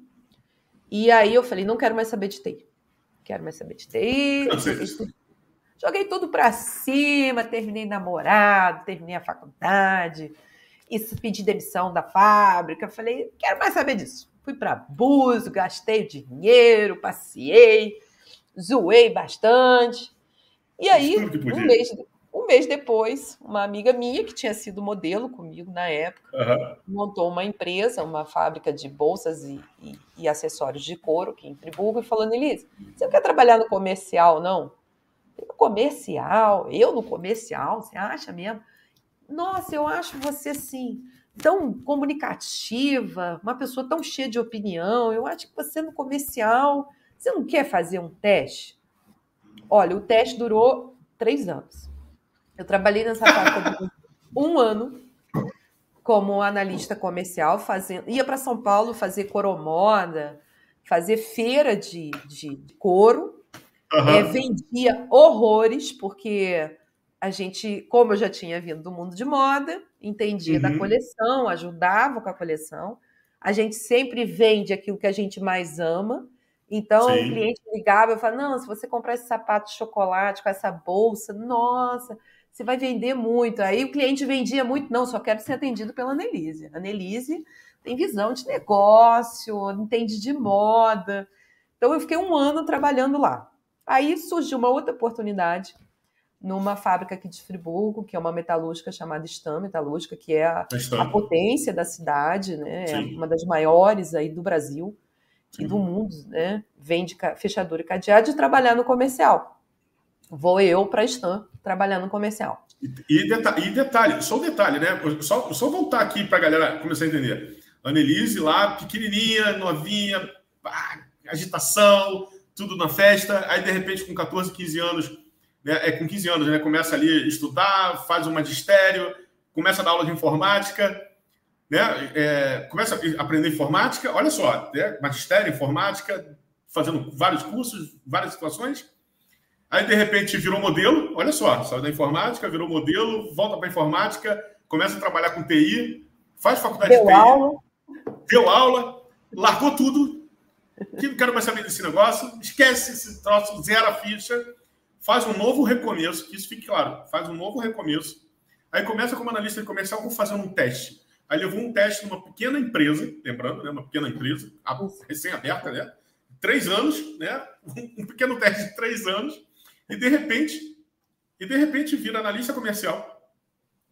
e aí eu falei não quero mais saber de TI, quero mais saber de TI. Joguei tudo para cima, terminei namorado, terminei a faculdade, isso pedi demissão da fábrica, falei quero mais saber disso fui para Búzios, gastei dinheiro, passei, zoei bastante. E aí, um mês, Um mês depois, uma amiga minha, que tinha sido modelo comigo na época, uhum. montou uma empresa, uma fábrica de bolsas e, e, e, acessórios de couro aqui em Friburgo, e falou, Nelise, você não quer trabalhar no comercial, não? No comercial? Eu no comercial? Você acha mesmo? Nossa, eu acho você, assim, tão comunicativa, uma pessoa tão cheia de opinião. Eu acho que você no comercial, você não quer fazer um teste? Olha, o teste durou três anos. Eu trabalhei nessa fábrica um ano como analista comercial, fazendo, ia para São Paulo fazer coromoda, fazer feira de, de, couro, uhum. é, vendia horrores, porque a gente, como eu já tinha vindo do mundo de moda, entendia uhum. da coleção, ajudava com a coleção. A gente sempre vende aquilo que a gente mais ama. Então, Sim. o cliente ligava e falava: Não, se você comprar esse sapato de chocolate com essa bolsa, nossa, você vai vender muito. Aí o cliente vendia muito, não, só quero ser atendido pela Annelise. A Annelise tem visão de negócio, entende de moda. Então eu fiquei um ano trabalhando lá. Aí surgiu uma outra oportunidade numa fábrica aqui de Friburgo, que é uma metalúrgica chamada Stam Metalúrgica, que é a, a potência da cidade, né? É uma das maiores aí do Brasil Sim. e do mundo, né? Vende fechadura e cadeado e trabalhar no comercial. Vou eu para a Stan trabalhar no comercial. E, e, detalhe, e detalhe, só um detalhe, né? Só, só voltar aqui para a galera começar a entender. Annelise lá, pequenininha, novinha, pá, agitação, tudo na festa. Aí, de repente, com 14, 15 anos, né, é com 15 anos, né? Começa ali a estudar, faz um magistério, começa a dar aula de informática, né? É, começa a aprender informática. Olha só, né? magistério, informática, fazendo vários cursos, várias situações. Aí, de repente, virou modelo. Olha só, saiu da informática, virou modelo, volta para a informática, começa a trabalhar com TI, faz faculdade deu de TI, aula. deu aula, largou tudo. Que não quero mais saber desse negócio, esquece esse troço, zera a ficha, faz um novo recomeço, que isso fique claro, faz um novo recomeço. Aí começa como analista comercial, vou fazer um teste. Aí levou um teste numa pequena empresa, lembrando, né, uma pequena empresa, recém-aberta, né? Três anos, né? Um pequeno teste de três anos e de repente, e de repente vira analista comercial,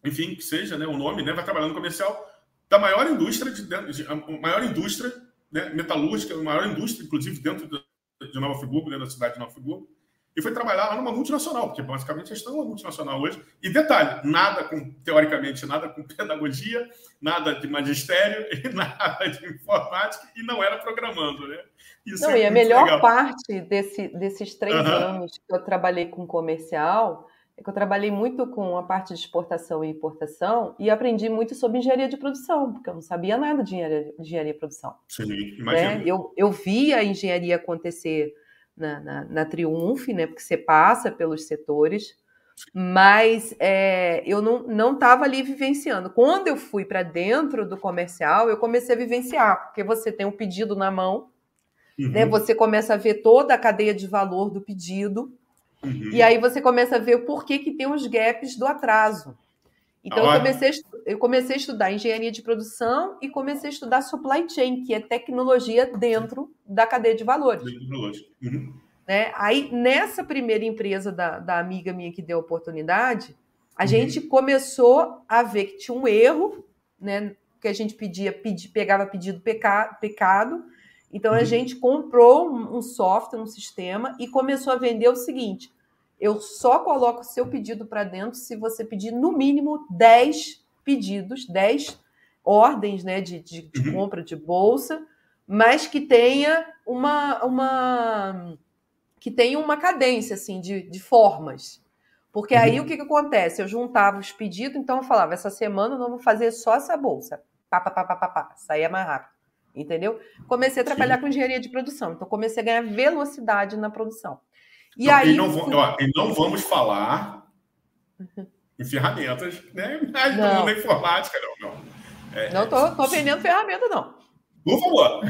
enfim, que seja né, o nome, né, vai trabalhando comercial da maior indústria, de, de, a maior indústria né, metalúrgica, a maior indústria, inclusive dentro de, de Nova Friburgo, dentro da cidade de Nova Friburgo, e foi trabalhar lá numa multinacional, porque basicamente eles estão uma multinacional hoje. E detalhe, nada com, teoricamente, nada com pedagogia, nada de magistério, e nada de informática, e não era programando, né? Isso não, é e a melhor legal. parte desse, desses três uhum. anos que eu trabalhei com comercial é que eu trabalhei muito com a parte de exportação e importação e aprendi muito sobre engenharia de produção, porque eu não sabia nada de engenharia, de engenharia de produção. Sim, imagina. Né? Eu, eu via a engenharia acontecer na, na, na Triunfe, né? Porque você passa pelos setores, mas é, eu não estava ali vivenciando. Quando eu fui para dentro do comercial, eu comecei a vivenciar, porque você tem um pedido na mão, uhum. né? Você começa a ver toda a cadeia de valor do pedido, uhum. e aí você começa a ver por que, que tem os gaps do atraso. Então, eu comecei, eu comecei a estudar engenharia de produção e comecei a estudar supply chain, que é tecnologia dentro da cadeia de valores. Uhum. Né? Aí, nessa primeira empresa da, da amiga minha que deu a oportunidade, a uhum. gente começou a ver que tinha um erro, né? Que a gente pedia, pedi, pegava pedido peca, pecado. Então, uhum. a gente comprou um, um software, um sistema, e começou a vender o seguinte: eu só coloco o seu pedido para dentro se você pedir no mínimo 10 pedidos, 10 ordens né, de, de, de uhum. compra de bolsa, mas que tenha uma, uma que tenha uma cadência assim de, de formas. Porque uhum. aí o que, que acontece? Eu juntava os pedidos, então eu falava, essa semana não vou fazer só essa bolsa. Pá, pá, pá, pá, pá, pá. Saía mais rápido. Entendeu? Comecei a trabalhar Sim. com engenharia de produção. Então comecei a ganhar velocidade na produção. E então, aí. E não, ó, e não vamos falar em ferramentas, né? Não. Na informática, não. Não, é, não tô, tô vendendo ferramenta, não. Por favor.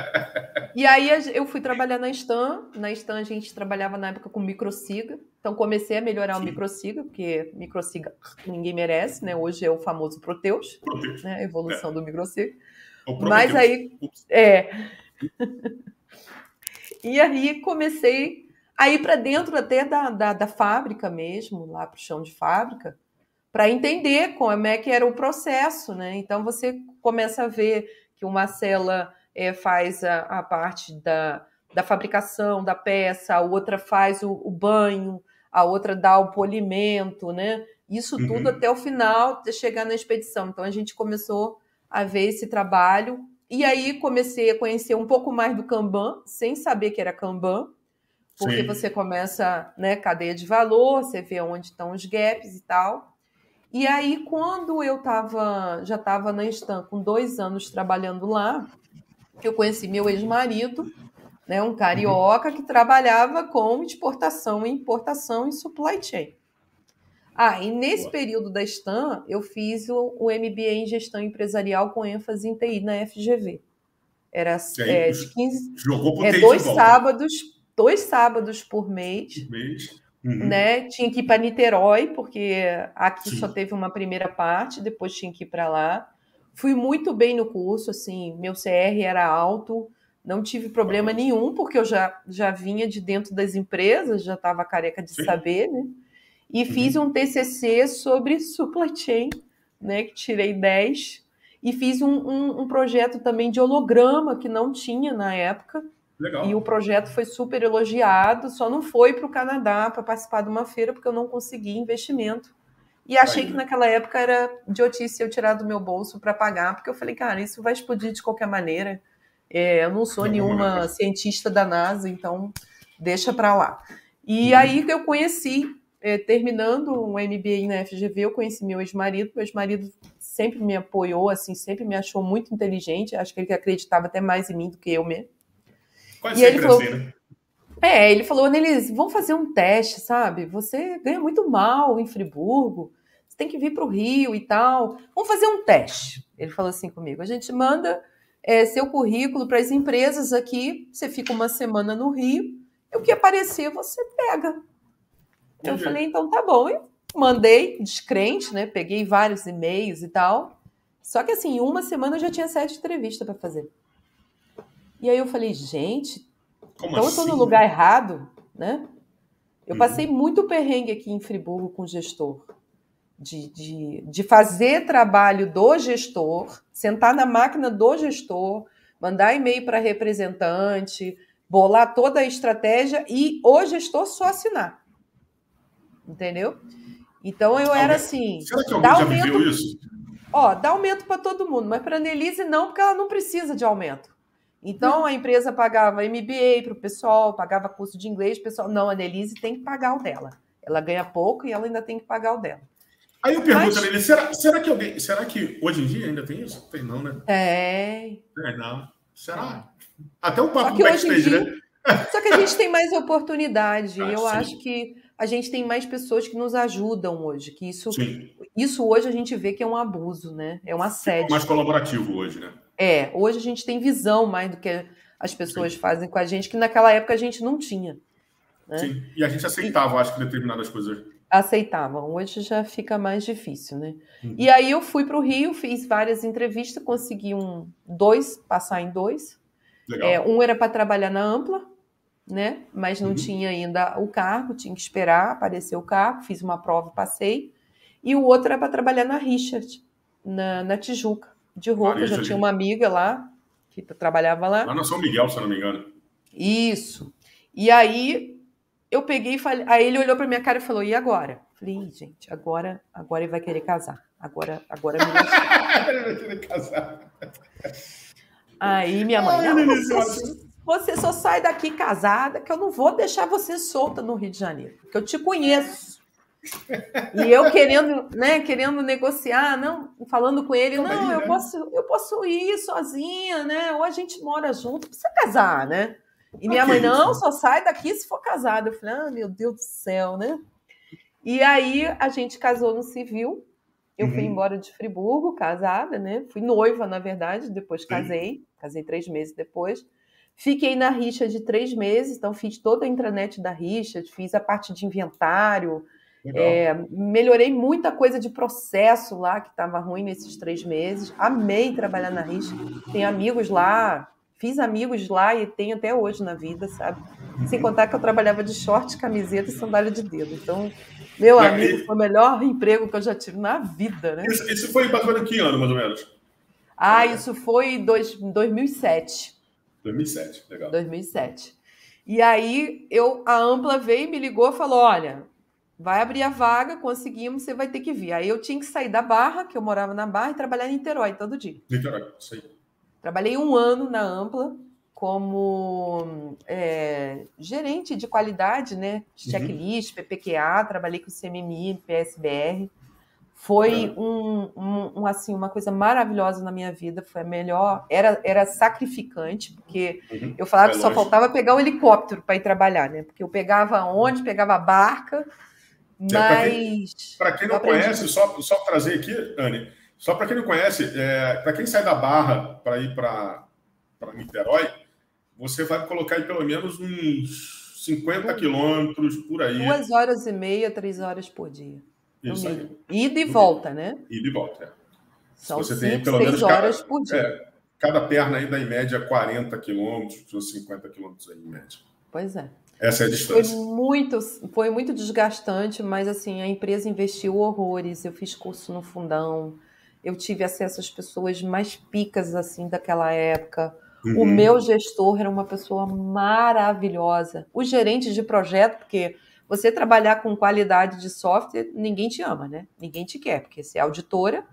e aí eu fui trabalhar na Stan. Na Stan a gente trabalhava na época com microsiga. Então comecei a melhorar Sim. o microsiga, porque microsiga ninguém merece, né? Hoje é o famoso Proteus, Proteus. Né? A evolução é. do microsiga. Mas aí. Ups. É. e aí comecei Aí para dentro até da, da, da fábrica mesmo, lá para o chão de fábrica, para entender como é que era o processo, né? Então você começa a ver que uma cela é, faz a, a, parte da, da fabricação da peça, a outra faz o, o banho, a outra dá o polimento, né? Isso uhum. tudo até o final de chegar na expedição. Então a gente começou a ver esse trabalho e aí comecei a conhecer um pouco mais do Kanban, sem saber que era Kanban, porque Sim. você começa, né, cadeia de valor, você vê onde estão os gaps e tal. E aí, quando eu tava, já estava na Stan com dois anos trabalhando lá, eu conheci meu ex-marido, né, um carioca que trabalhava com exportação e importação e supply chain. Ah, e nesse Boa. período da Stan, eu fiz o, o, MBA em gestão empresarial com ênfase em TI na FGV. Era é, de 15, jogou é, dois sábados, dois sábados por mês. Por mês. Uhum. Né? Tinha que ir para Niterói, porque aqui Sim. só teve uma primeira parte, depois tinha que ir para lá. Fui muito bem no curso, assim, meu CR era alto, não tive problema nenhum, porque eu já, já vinha de dentro das empresas, já estava careca de Sim. saber, né? E uhum. fiz um TCC sobre supply chain, né? Que tirei 10. E fiz um, um, um projeto também de holograma, que não tinha na época, Legal. E o projeto foi super elogiado, só não foi para o Canadá para participar de uma feira porque eu não consegui investimento. E achei Aí. que naquela época era idiotice eu tirar do meu bolso para pagar, porque eu falei, cara, isso vai explodir de qualquer maneira. É, eu não sou nenhuma cientista da NASA, então deixa para lá. E uhum. aí que eu conheci, é, terminando um MBA na FGV, eu conheci meu ex-marido. Meu ex-marido sempre me apoiou, assim, sempre me achou muito inteligente. Acho que ele acreditava até mais em mim do que eu mesmo. Quase e ele falou, assim, né? É, ele falou, Nelise, vamos fazer um teste, sabe? Você ganha muito mal em Friburgo, você tem que vir para o Rio e tal. Vamos fazer um teste. Ele falou assim comigo: a gente manda é, seu currículo para as empresas aqui, você fica uma semana no Rio, e o que aparecer você pega. Eu falei, então tá bom. Eu mandei descrente, né? Peguei vários e-mails e tal. Só que assim, uma semana eu já tinha sete entrevistas para fazer. E aí eu falei, gente, Como então assim? eu estou no lugar errado, né? Eu uhum. passei muito perrengue aqui em Friburgo com o gestor. De, de, de fazer trabalho do gestor, sentar na máquina do gestor, mandar e-mail para representante, bolar toda a estratégia e o gestor só assinar. Entendeu? Então eu era assim. Será que alguém já aumento, viveu isso? Ó, dá aumento para todo mundo, mas para a Nelise não, porque ela não precisa de aumento. Então a empresa pagava MBA para o pessoal, pagava curso de inglês, o pessoal, não, a Nelise tem que pagar o dela. Ela ganha pouco e ela ainda tem que pagar o dela. Aí eu pergunto, Mas... Nelise, será, será, que alguém, será que hoje em dia ainda tem isso? Tem não, né? Tem. É, não. Será? Até o papo do backstage, dia, né? Só que a gente tem mais oportunidade. Ah, eu sim. acho que a gente tem mais pessoas que nos ajudam hoje. Que isso, isso hoje a gente vê que é um abuso, né? É um assédio. mais colaborativo hoje, né? É, hoje a gente tem visão mais do que as pessoas Sim. fazem com a gente, que naquela época a gente não tinha. Né? Sim, e a gente aceitava, e, acho que determinadas coisas. Aceitavam, hoje já fica mais difícil, né? Uhum. E aí eu fui para o Rio, fiz várias entrevistas, consegui um dois, passar em dois. É, um era para trabalhar na Ampla, né? Mas não uhum. tinha ainda o cargo, tinha que esperar aparecer o cargo, fiz uma prova, passei. E o outro era para trabalhar na Richard, na, na Tijuca de roupa. Marisa, já tinha uma amiga lá que trabalhava lá. Lá na São Miguel, se eu não me engano. Isso. E aí eu peguei e falei. Aí ele olhou para minha cara e falou: e agora? Falei, gente, agora, agora ele vai querer casar. Agora, agora Ele vai querer casar. Aí minha mãe, Ai, você, você só sai daqui casada, que eu não vou deixar você solta no Rio de Janeiro, porque eu te conheço. E eu querendo, né, querendo negociar, não, falando com ele, não, eu né? posso, eu posso ir sozinha, né? Ou a gente mora junto, precisa casar, né? E minha mãe, não, só sai daqui se for casada. Eu falei, ah, meu Deus do céu, né? E aí a gente casou no civil. Eu uhum. fui embora de Friburgo, casada, né? Fui noiva, na verdade, depois casei. Casei três meses depois. Fiquei na rixa de três meses, então fiz toda a intranet da rixa, fiz a parte de inventário, é, melhorei muita coisa de processo lá que estava ruim nesses três meses. Amei trabalhar na Richa. Tem amigos lá, fiz amigos lá e tenho até hoje na vida, sabe? Sem contar que eu trabalhava de short, camiseta e sandália de dedo. Então, meu e amigo, foi o melhor emprego que eu já tive na vida, né? Isso, isso foi menos que ano, mais ou menos? Ah, isso foi em 2007. 2007, legal. 2007. E aí eu, a Ampla veio, me ligou e falou: olha, vai abrir a vaga, conseguimos, você vai ter que vir. Aí eu tinha que sair da Barra, que eu morava na Barra, e trabalhar em Niterói todo dia. Niterói, aí. Trabalhei um ano na Ampla como é, gerente de qualidade, né? Checklist, uhum. PPQA, trabalhei com CMMI, PSBR. Foi é. um, um, assim, uma coisa maravilhosa na minha vida. Foi a melhor. Era, era sacrificante, porque uhum. eu falava é que só faltava pegar o um helicóptero para ir trabalhar, né? Porque eu pegava onde? Pegava a barca. Mas. Para quem, quem, não conhece, só, só trazer aqui, Anne, só para quem não conhece, é, para quem sai da Barra para ir para Niterói, você vai colocar aí pelo menos uns 50 quilômetros por aí. Duas horas e meia, três horas por dia. Isso aí. Ida e volta, né? Ida e volta, é. São você cinco, tem pelo menos horas cada, por dia. É, cada perna aí dá em média 40 quilômetros, 50 quilômetros aí em média. Pois é. Essa é a distância. Foi muito, foi muito desgastante, mas assim, a empresa investiu horrores. Eu fiz curso no fundão, eu tive acesso às pessoas mais picas assim daquela época. Uhum. O meu gestor era uma pessoa maravilhosa. O gerente de projeto, porque você trabalhar com qualidade de software, ninguém te ama, né? Ninguém te quer, porque você é auditora,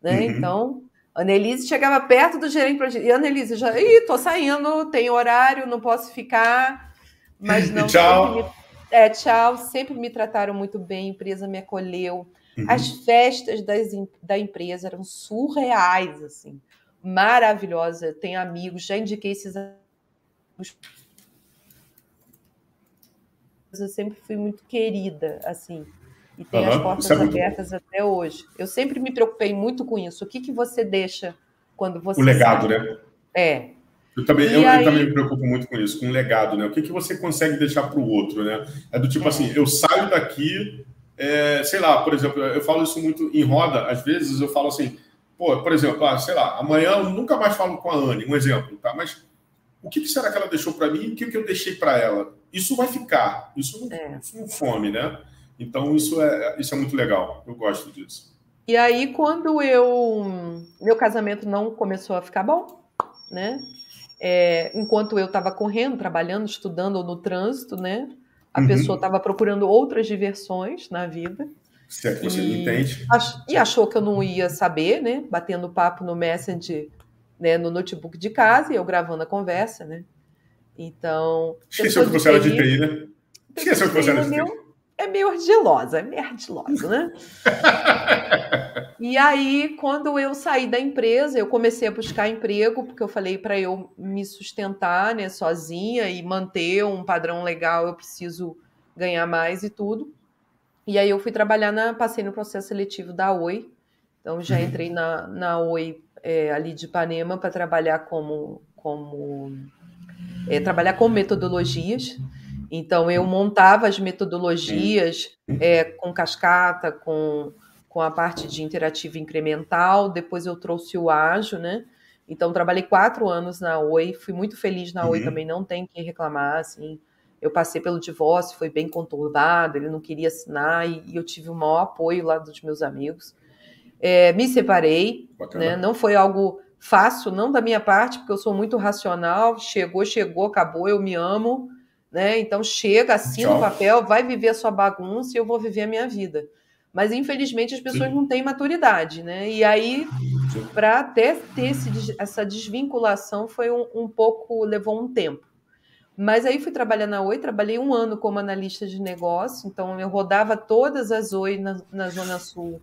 né? Uhum. Então, Annelise chegava perto do gerente de projeto. E Annelise já, ih, tô saindo, tem horário, não posso ficar. Mas não. tchau. Me, é, tchau. Sempre me trataram muito bem, a empresa me acolheu. Uhum. As festas das, da empresa eram surreais, assim, maravilhosa. Tenho amigos, já indiquei esses amigos. Eu sempre fui muito querida, assim, e tenho uhum. as portas é abertas até hoje. Eu sempre me preocupei muito com isso. O que, que você deixa quando você. O legado, sai? né? É. Eu também, eu, aí... eu, também me preocupo muito com isso, com o legado, né? O que, que você consegue deixar para o outro, né? É do tipo é. assim, eu saio daqui, é, sei lá, por exemplo, eu falo isso muito em roda, às vezes eu falo assim, pô, por exemplo, ah, sei lá, amanhã eu nunca mais falo com a Anne, um exemplo, tá? Mas o que, que será que ela deixou para mim e o que, que eu deixei para ela? Isso vai ficar, isso não, é. isso não fome, né? Então isso é, isso é muito legal, eu gosto disso. E aí, quando eu. Meu casamento não começou a ficar bom, né? É, enquanto eu estava correndo, trabalhando, estudando ou no trânsito, né? A uhum. pessoa estava procurando outras diversões na vida. Se é que você e, entende. Ach, e achou que eu não ia saber, né? Batendo papo no Messenger, né? no notebook de casa e eu gravando a conversa, né? Então. Esqueceu que você era de TI, né? Esqueceu que você era de TI é meio ardilosa, é meio ardilosa, né? e aí, quando eu saí da empresa, eu comecei a buscar emprego, porque eu falei para eu me sustentar, né, sozinha e manter um padrão legal, eu preciso ganhar mais e tudo. E aí eu fui trabalhar na, passei no processo seletivo da Oi. Então já uhum. entrei na, na Oi é, ali de Ipanema para trabalhar como como é, trabalhar com metodologias. Então, eu montava as metodologias é, com cascata, com, com a parte de interativa incremental, depois eu trouxe o ágil, né? Então, trabalhei quatro anos na Oi, fui muito feliz na Oi uhum. também, não tem quem reclamar, assim. Eu passei pelo divórcio, foi bem conturbado, ele não queria assinar e, e eu tive o maior apoio lá dos meus amigos. É, me separei, né? não foi algo fácil, não da minha parte, porque eu sou muito racional, chegou, chegou, acabou, eu me amo, né? Então chega, assina o papel, vai viver a sua bagunça e eu vou viver a minha vida. Mas infelizmente as pessoas Sim. não têm maturidade, né? E aí, para até ter esse, essa desvinculação, foi um, um, pouco, levou um tempo. Mas aí fui trabalhar na Oi, trabalhei um ano como analista de negócio, então eu rodava todas as Oi na, na Zona Sul,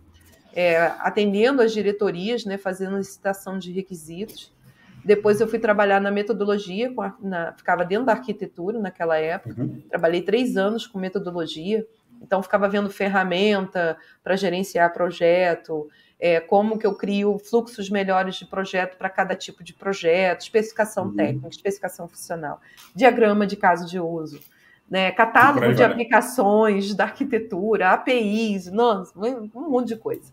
é, atendendo as diretorias, né, fazendo licitação de requisitos. Depois eu fui trabalhar na metodologia, na, ficava dentro da arquitetura naquela época. Uhum. Trabalhei três anos com metodologia, então ficava vendo ferramenta para gerenciar projeto, é, como que eu crio fluxos melhores de projeto para cada tipo de projeto, especificação uhum. técnica, especificação funcional, diagrama de caso de uso, né, catálogo de aplicações da arquitetura, APIs, nossa, um monte de coisa.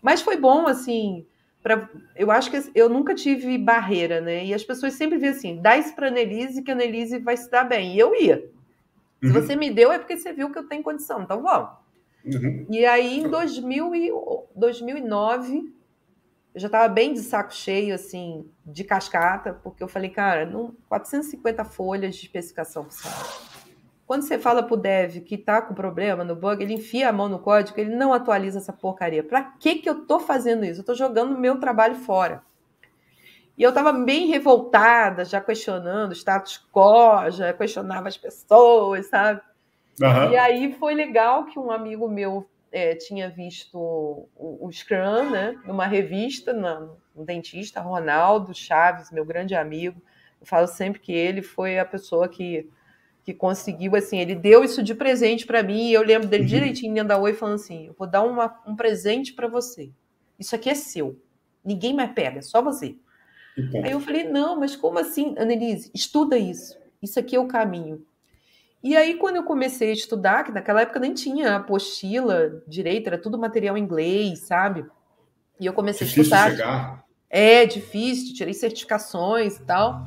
Mas foi bom, assim, Pra, eu acho que eu nunca tive barreira, né? E as pessoas sempre vêem assim: dá isso para a Annelise que a Annelise vai se dar bem. E eu ia. Se uhum. você me deu, é porque você viu que eu tenho condição, então vamos. Uhum. E aí, em 2000 e, 2009, eu já estava bem de saco cheio, assim, de cascata, porque eu falei, cara, não, 450 folhas de especificação Quando você fala para o dev que está com problema no bug, ele enfia a mão no código, ele não atualiza essa porcaria. Para que, que eu estou fazendo isso? Eu estou jogando o meu trabalho fora. E eu estava bem revoltada, já questionando o status quo, já questionava as pessoas, sabe? Uhum. E aí foi legal que um amigo meu é, tinha visto o, o, Scrum, né, numa revista, na, um dentista, Ronaldo Chaves, meu grande amigo. Eu falo sempre que ele foi a pessoa que, que conseguiu, assim, ele deu isso de presente para mim, e eu lembro dele uhum. direitinho dentro da Oi falando assim: eu vou dar uma, um presente para você. Isso aqui é seu. Ninguém mais pega, só você. Então. Aí eu falei, não, mas como assim, Annelise? Estuda isso. Isso aqui é o caminho. E aí, quando eu comecei a estudar, que naquela época nem tinha apostila direito, era tudo material em inglês, sabe? E eu comecei difícil a estudar. Chegar. É, difícil, tirei certificações e tal.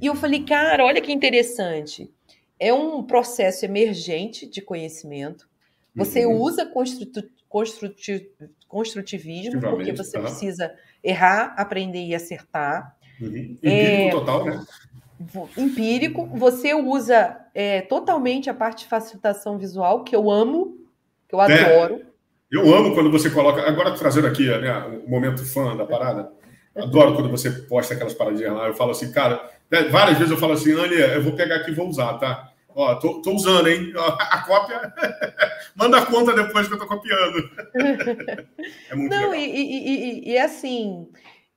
E eu falei, cara, olha que interessante. É um processo emergente de conhecimento. Você uhum. usa constru construtivismo, porque você precisa errar, aprender e acertar. Uhum. Empírico é, total, né? Empírico. Você usa é, totalmente a parte de facilitação visual, que eu amo, que eu é. adoro. Eu amo quando você coloca. Agora trazendo aqui né, o momento fã da parada. Adoro quando você posta aquelas paradinhas lá. Eu falo assim, cara, né, várias vezes eu falo assim, Ania, eu vou pegar aqui e vou usar, tá? Ó, tô, tô usando, hein? A cópia. Manda a conta depois que eu tô copiando. é muito Não, legal. E, e, e, e assim,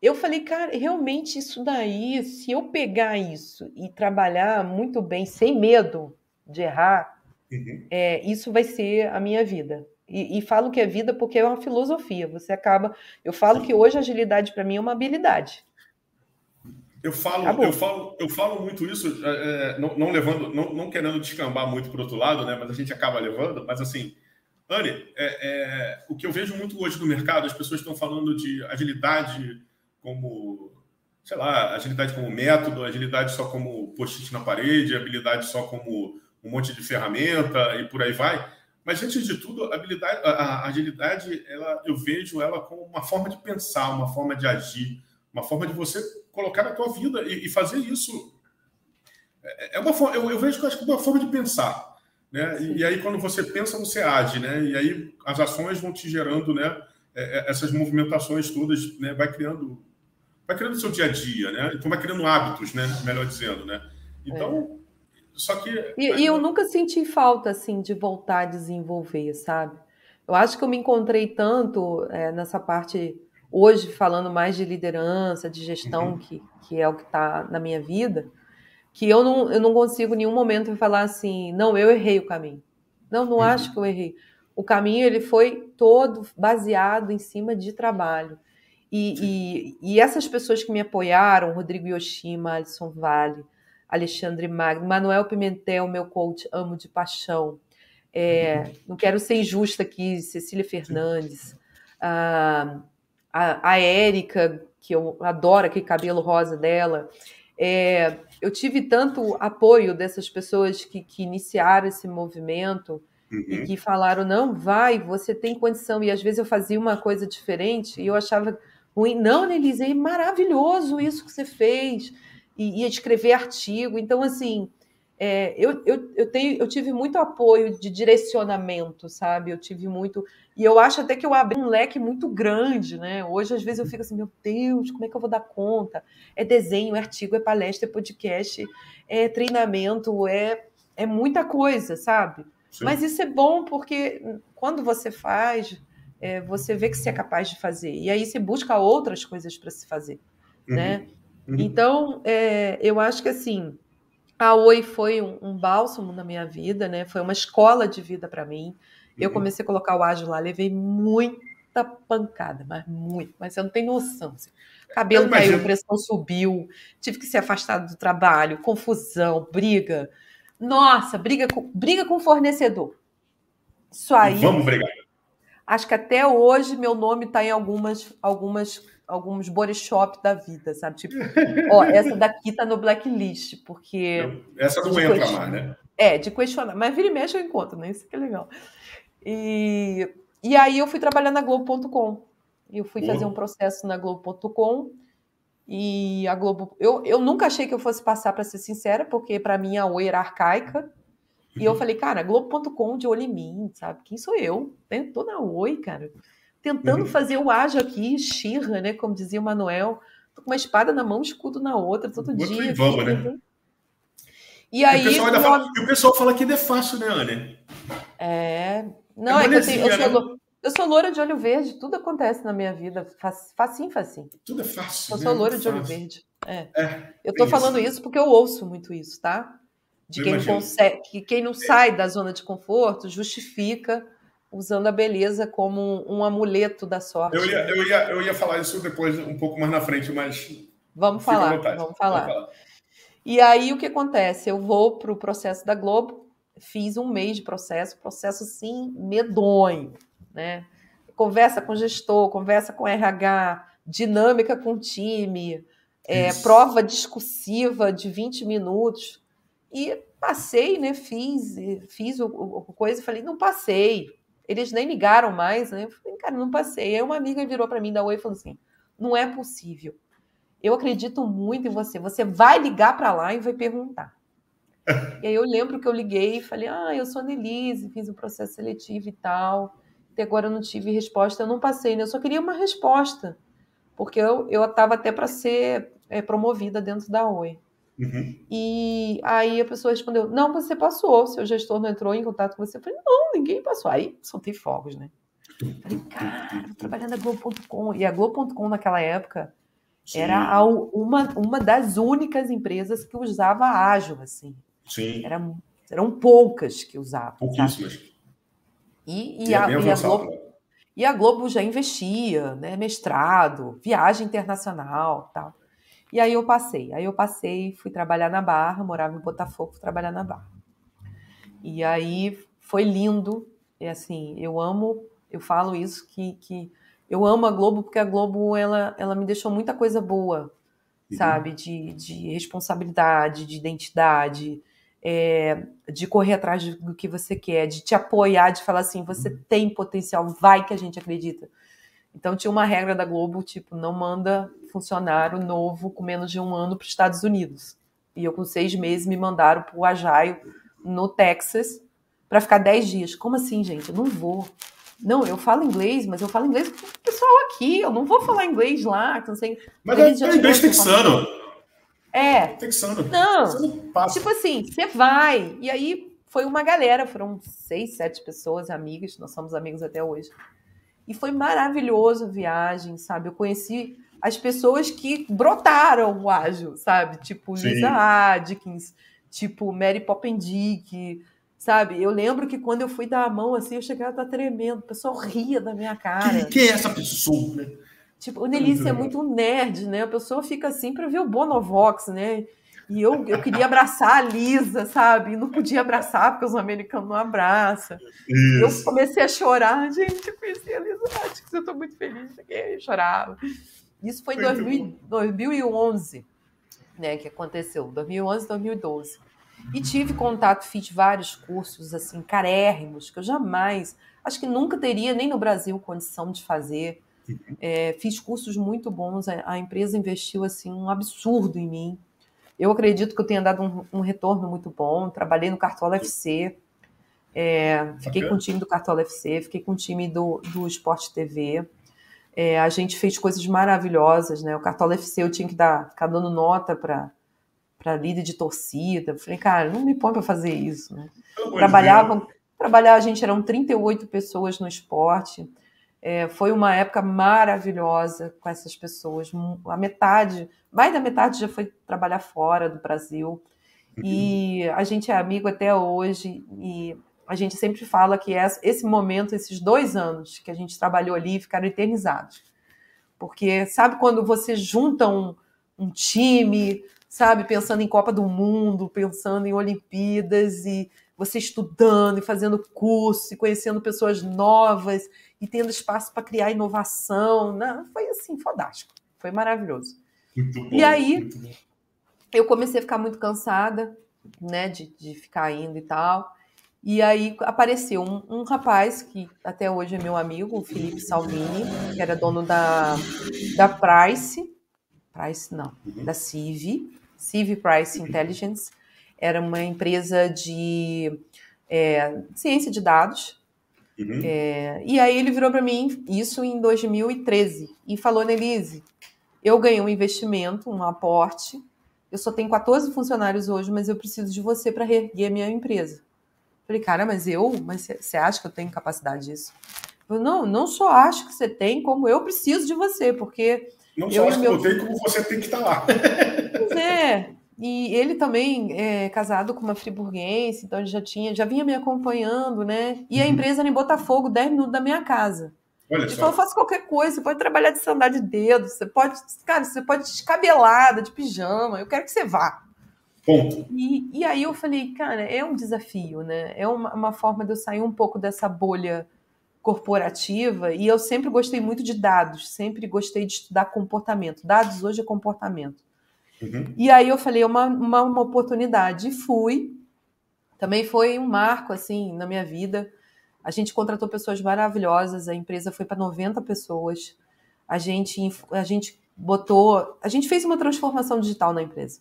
eu falei, cara, realmente isso daí, se eu pegar isso e trabalhar muito bem, sem medo de errar, uhum. é, isso vai ser a minha vida. E, e, falo que é vida porque é uma filosofia. Você acaba. Eu falo que hoje agilidade para mim é uma habilidade. Eu falo, eu falo, eu falo muito isso, é, é, não, não, levando, não, não querendo descambar muito para o outro lado, né? Mas a gente acaba levando. Mas assim, Anne, é, é, o que eu vejo muito hoje no mercado, as pessoas estão falando de agilidade como, sei lá, agilidade como método, agilidade só como post-it na parede, habilidade só como um monte de ferramenta e por aí vai. Mas antes de tudo, a habilidade, a agilidade, ela, eu vejo ela como uma forma de pensar, uma forma de agir, uma forma de você colocar na tua vida e, e fazer isso. É, é uma forma, eu, eu vejo que é uma forma de pensar, né? E, e, aí quando você pensa, você age, né? E aí as ações vão te gerando, né? É, é, essas movimentações todas, né? Vai criando vai criando seu dia a dia, né? Então vai criando hábitos, né? Melhor dizendo, né? Então, é. só que. E, e, eu nunca senti falta, assim, de voltar a desenvolver, sabe? Eu acho que eu me encontrei tanto é, nessa parte, hoje, falando mais de liderança, de gestão, uhum. que, que é o que está na minha vida, que eu não, eu não consigo em nenhum momento falar assim, não, eu errei o caminho. Não, não uhum. acho que eu errei. O caminho ele foi todo baseado em cima de trabalho. E, e, e, essas pessoas que me apoiaram, Rodrigo Yoshima, Alisson Vale, Alexandre Magno, Manuel Pimentel, meu coach, amo de paixão. É, não quero ser injusta aqui, Cecília Fernandes, a, a, a Érica, que eu adoro aquele cabelo rosa dela. É, eu tive tanto apoio dessas pessoas que, que iniciaram esse movimento uhum. e que falaram: não, vai, você tem condição. E às vezes eu fazia uma coisa diferente e eu achava ruim. Não, Nelise, é maravilhoso isso que você fez. E ia escrever artigo. Então, assim, é, eu, eu, eu, tenho, eu tive muito apoio de direcionamento, sabe? Eu tive muito. E eu acho até que eu abri um leque muito grande, né? Hoje, às vezes, eu fico assim, meu Deus, como é que eu vou dar conta? É desenho, é artigo, é palestra, é podcast, é treinamento, é, é muita coisa, sabe? Sim. Mas isso é bom porque quando você faz, é, você vê que você é capaz de fazer. E aí você busca outras coisas para se fazer, uhum. né? Uhum. Então, é, eu acho que assim, a Oi foi um, um, bálsamo na minha vida, né? Foi uma escola de vida para mim. Eu uhum. comecei a colocar o ágil lá, levei muita pancada, mas muito, mas você não tem noção. Assim. Cabelo caiu, pressão subiu, tive que ser afastado do trabalho, confusão, briga. Nossa, briga com, briga com o fornecedor. Isso aí. Vamos brigar. Acho que até hoje meu nome está em algumas, algumas, alguns body shop da vida, sabe? Tipo, ó, essa daqui tá no blacklist, porque. Essa não entra question... mais, né? É, de questionar. Mas vira e mexe eu encontro, né? Isso que é legal. E, e aí eu fui trabalhar na Globo.com. Eu fui fazer um processo na Globo.com e a Globo. Eu, eu nunca achei que eu fosse passar, para ser sincera, porque para mim a Oi era arcaica. E eu falei, cara, Globo.com de olho em mim, sabe? Quem sou eu? Tô na Oi, cara. Tentando uhum. fazer o ágil aqui, xirra, né? Como dizia o Manuel. Tô com uma espada na mão, escudo na outra, todo Muito dia. Vamos, né? E aí. E o, pessoal ainda fala, e o pessoal fala que ainda é fácil, né, Anne? É. Não, é, é que eu, tenho, eu, sou, né? eu sou loura de olho verde, tudo acontece na minha vida. Facinho, facinho. Tudo é fácil. Eu né? sou loura de olho verde. É. é eu tô falando isso. isso porque eu ouço muito isso, tá? De quem, consegue, que quem não sai da zona de conforto justifica usando a beleza como um, amuleto da sorte. Eu ia, eu, ia, eu ia falar isso depois, um pouco mais na frente, mas. Vamos falar, vamos falar. Vamos falar. E aí o que acontece? Eu vou para o processo da Globo, fiz um mês de processo, processo sim medonho, né? Conversa com gestor, conversa com RH, dinâmica com time, é, prova discursiva de 20 minutos. E passei, né? Fiz, fiz o, o coisa e falei, não passei. Eles nem ligaram mais, né? Eu falei, cara, não passei. Aí uma amiga virou para mim da Oi e falou assim: não é possível. Eu acredito muito em você. Você vai ligar para lá e vai perguntar. e aí eu lembro que eu liguei e falei: ah, eu sou a Nelise, fiz o um processo seletivo e tal. Até agora eu não tive resposta, eu não passei, né? Eu só queria uma resposta. Porque eu estava até para ser é, promovida dentro da Oi. Uhum. E aí a pessoa respondeu: Não, você passou, seu gestor não entrou em contato com você. Eu falei: Não, ninguém passou. Aí soltei fogos, né? falei, cara, vou trabalhar na Globo.com. E a Globo.com naquela época Sim. era uma, uma das únicas empresas que usava ágil, assim. Sim. Era, eram poucas que usavam. Pouquíssimas. E, e, é a, e, a Globo, e a Globo já investia, né? Mestrado, viagem internacional tal. E aí eu passei. Aí eu passei, fui trabalhar na Barra, morava em Botafogo, fui trabalhar na Barra. E aí foi lindo. E assim, eu amo, eu falo isso, que, que eu amo a Globo porque a Globo ela, ela me deixou muita coisa boa, uhum. sabe? De, de responsabilidade, de identidade, é, de correr atrás do que você quer, de te apoiar, de falar assim, você uhum. tem potencial, vai que a gente acredita. Então tinha uma regra da Globo, tipo, não manda funcionário novo com menos de um ano para os Estados Unidos. E eu, com seis meses, me mandaram para o Ajaio, no Texas, para ficar dez dias. Como assim, gente? Eu não vou. Não, eu falo inglês, mas eu falo inglês com o pessoal aqui. Eu não vou falar inglês lá. Não sei. Mas é, é inglês texano. É. Texano. Não. Tipo assim, você vai. E aí foi uma galera, foram seis, sete pessoas, amigas. Nós somos amigos até hoje. E foi maravilhoso a viagem, sabe? Eu conheci as pessoas que brotaram o ágil, sabe? Tipo Sim. Lisa Adkins, tipo Mary Poppendick, sabe? Eu lembro que quando eu fui dar a mão assim, eu chegava a estar tremendo, o pessoal ria da minha cara. Quem, é essa pessoa, né? Tipo, o Nelícia é muito nerd, né? A pessoa fica assim para ver o Bonovox, né? E eu, eu queria abraçar a Lisa, sabe? E não podia abraçar, porque os americanos não abraçam. Isso. Eu comecei a chorar. Gente, eu conheci a Lisa Atkins, eu tô muito feliz. Eu chorava. Isso foi em 2000, 2011, né, que aconteceu. 2011, 2012. E tive contato, fiz vários cursos, assim, carérrimos, que eu jamais, acho que nunca teria, nem no Brasil, condição de fazer. Uhum. É, fiz cursos muito bons, a, a empresa investiu, assim, um absurdo em mim eu acredito que eu tenha dado um, um retorno muito bom. Trabalhei no Cartola FC, é, fiquei com o time do Cartola FC, fiquei com o time do, do Esporte TV. É, a gente fez coisas maravilhosas, né? O Cartola FC eu tinha que dar, ficar dando nota para para líder de torcida. Eu falei, cara, não me põe para fazer isso, né? Trabalhavam, trabalhar, a gente eram 38 pessoas no esporte. É, foi uma época maravilhosa com essas pessoas. A metade, mais da metade já foi trabalhar fora do Brasil. Uhum. E a gente é amigo até hoje. E a gente sempre fala que esse momento, esses dois anos que a gente trabalhou ali, ficaram eternizados. Porque sabe quando você junta um, um time, sabe, pensando em Copa do Mundo, pensando em Olimpíadas, e você estudando e fazendo curso e conhecendo pessoas novas e tendo espaço para criar inovação. Né? Foi assim, fantástico. Foi maravilhoso. Bom, e aí eu comecei a ficar muito cansada, né, de, de ficar indo e tal. E aí apareceu um, um, rapaz que até hoje é meu amigo, o Felipe Salvini, que era dono da, da Price, Price não, da Civ, Civ Price Intelligence, era uma empresa de é, ciência de dados. Uhum. É, e aí ele virou para mim, isso em 2013, e falou, Nelise, eu ganhei um investimento, um aporte, eu só tenho 14 funcionários hoje, mas eu preciso de você para reerguer a minha empresa. Falei, cara, mas eu, mas você acha que eu tenho capacidade disso? Eu, não, não só acho que você tem, como eu preciso de você, porque. Não só acho que eu tenho, como você tem que estar lá. Pois é, e ele também é casado com uma friburguense, então ele já tinha, já vinha me acompanhando, né? E a uhum. empresa era em Botafogo, 10 minutos da minha casa. Olha ele só. falou, faça qualquer coisa, você pode trabalhar de sandália de dedo, você pode, cara, você pode descabelada, de pijama, eu quero que você vá. Ponto. E, e aí eu falei, cara, é um desafio, né? É uma, uma forma de eu sair um pouco dessa bolha corporativa e eu sempre gostei muito de dados, sempre gostei de estudar comportamento. Dados hoje é comportamento. Uhum. E aí eu falei, uma, uma, uma oportunidade. E fui. Também foi um marco, assim, na minha vida. A gente contratou pessoas maravilhosas, a empresa foi para 90 pessoas. A gente, a gente botou. A gente fez uma transformação digital na empresa.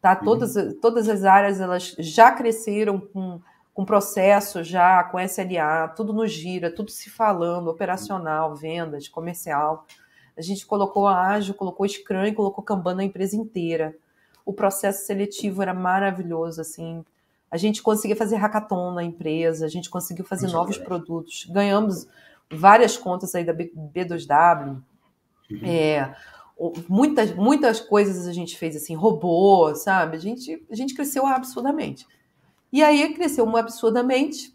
Tá? Uhum. Todas, todas as áreas elas já cresceram com, com processo, já com SLA, tudo no gira, tudo se falando, operacional, vendas, comercial. A gente colocou a ágil, colocou Scrum e colocou Kanban na empresa inteira. O processo seletivo era maravilhoso, assim. A gente conseguia fazer hackathon na empresa, a gente conseguiu fazer Muito novos legal. produtos. Ganhamos várias contas aí da B2W. Uhum. É, muitas, muitas coisas a gente fez assim, robô, sabe? A gente, a gente cresceu absurdamente. E aí cresceu absurdamente.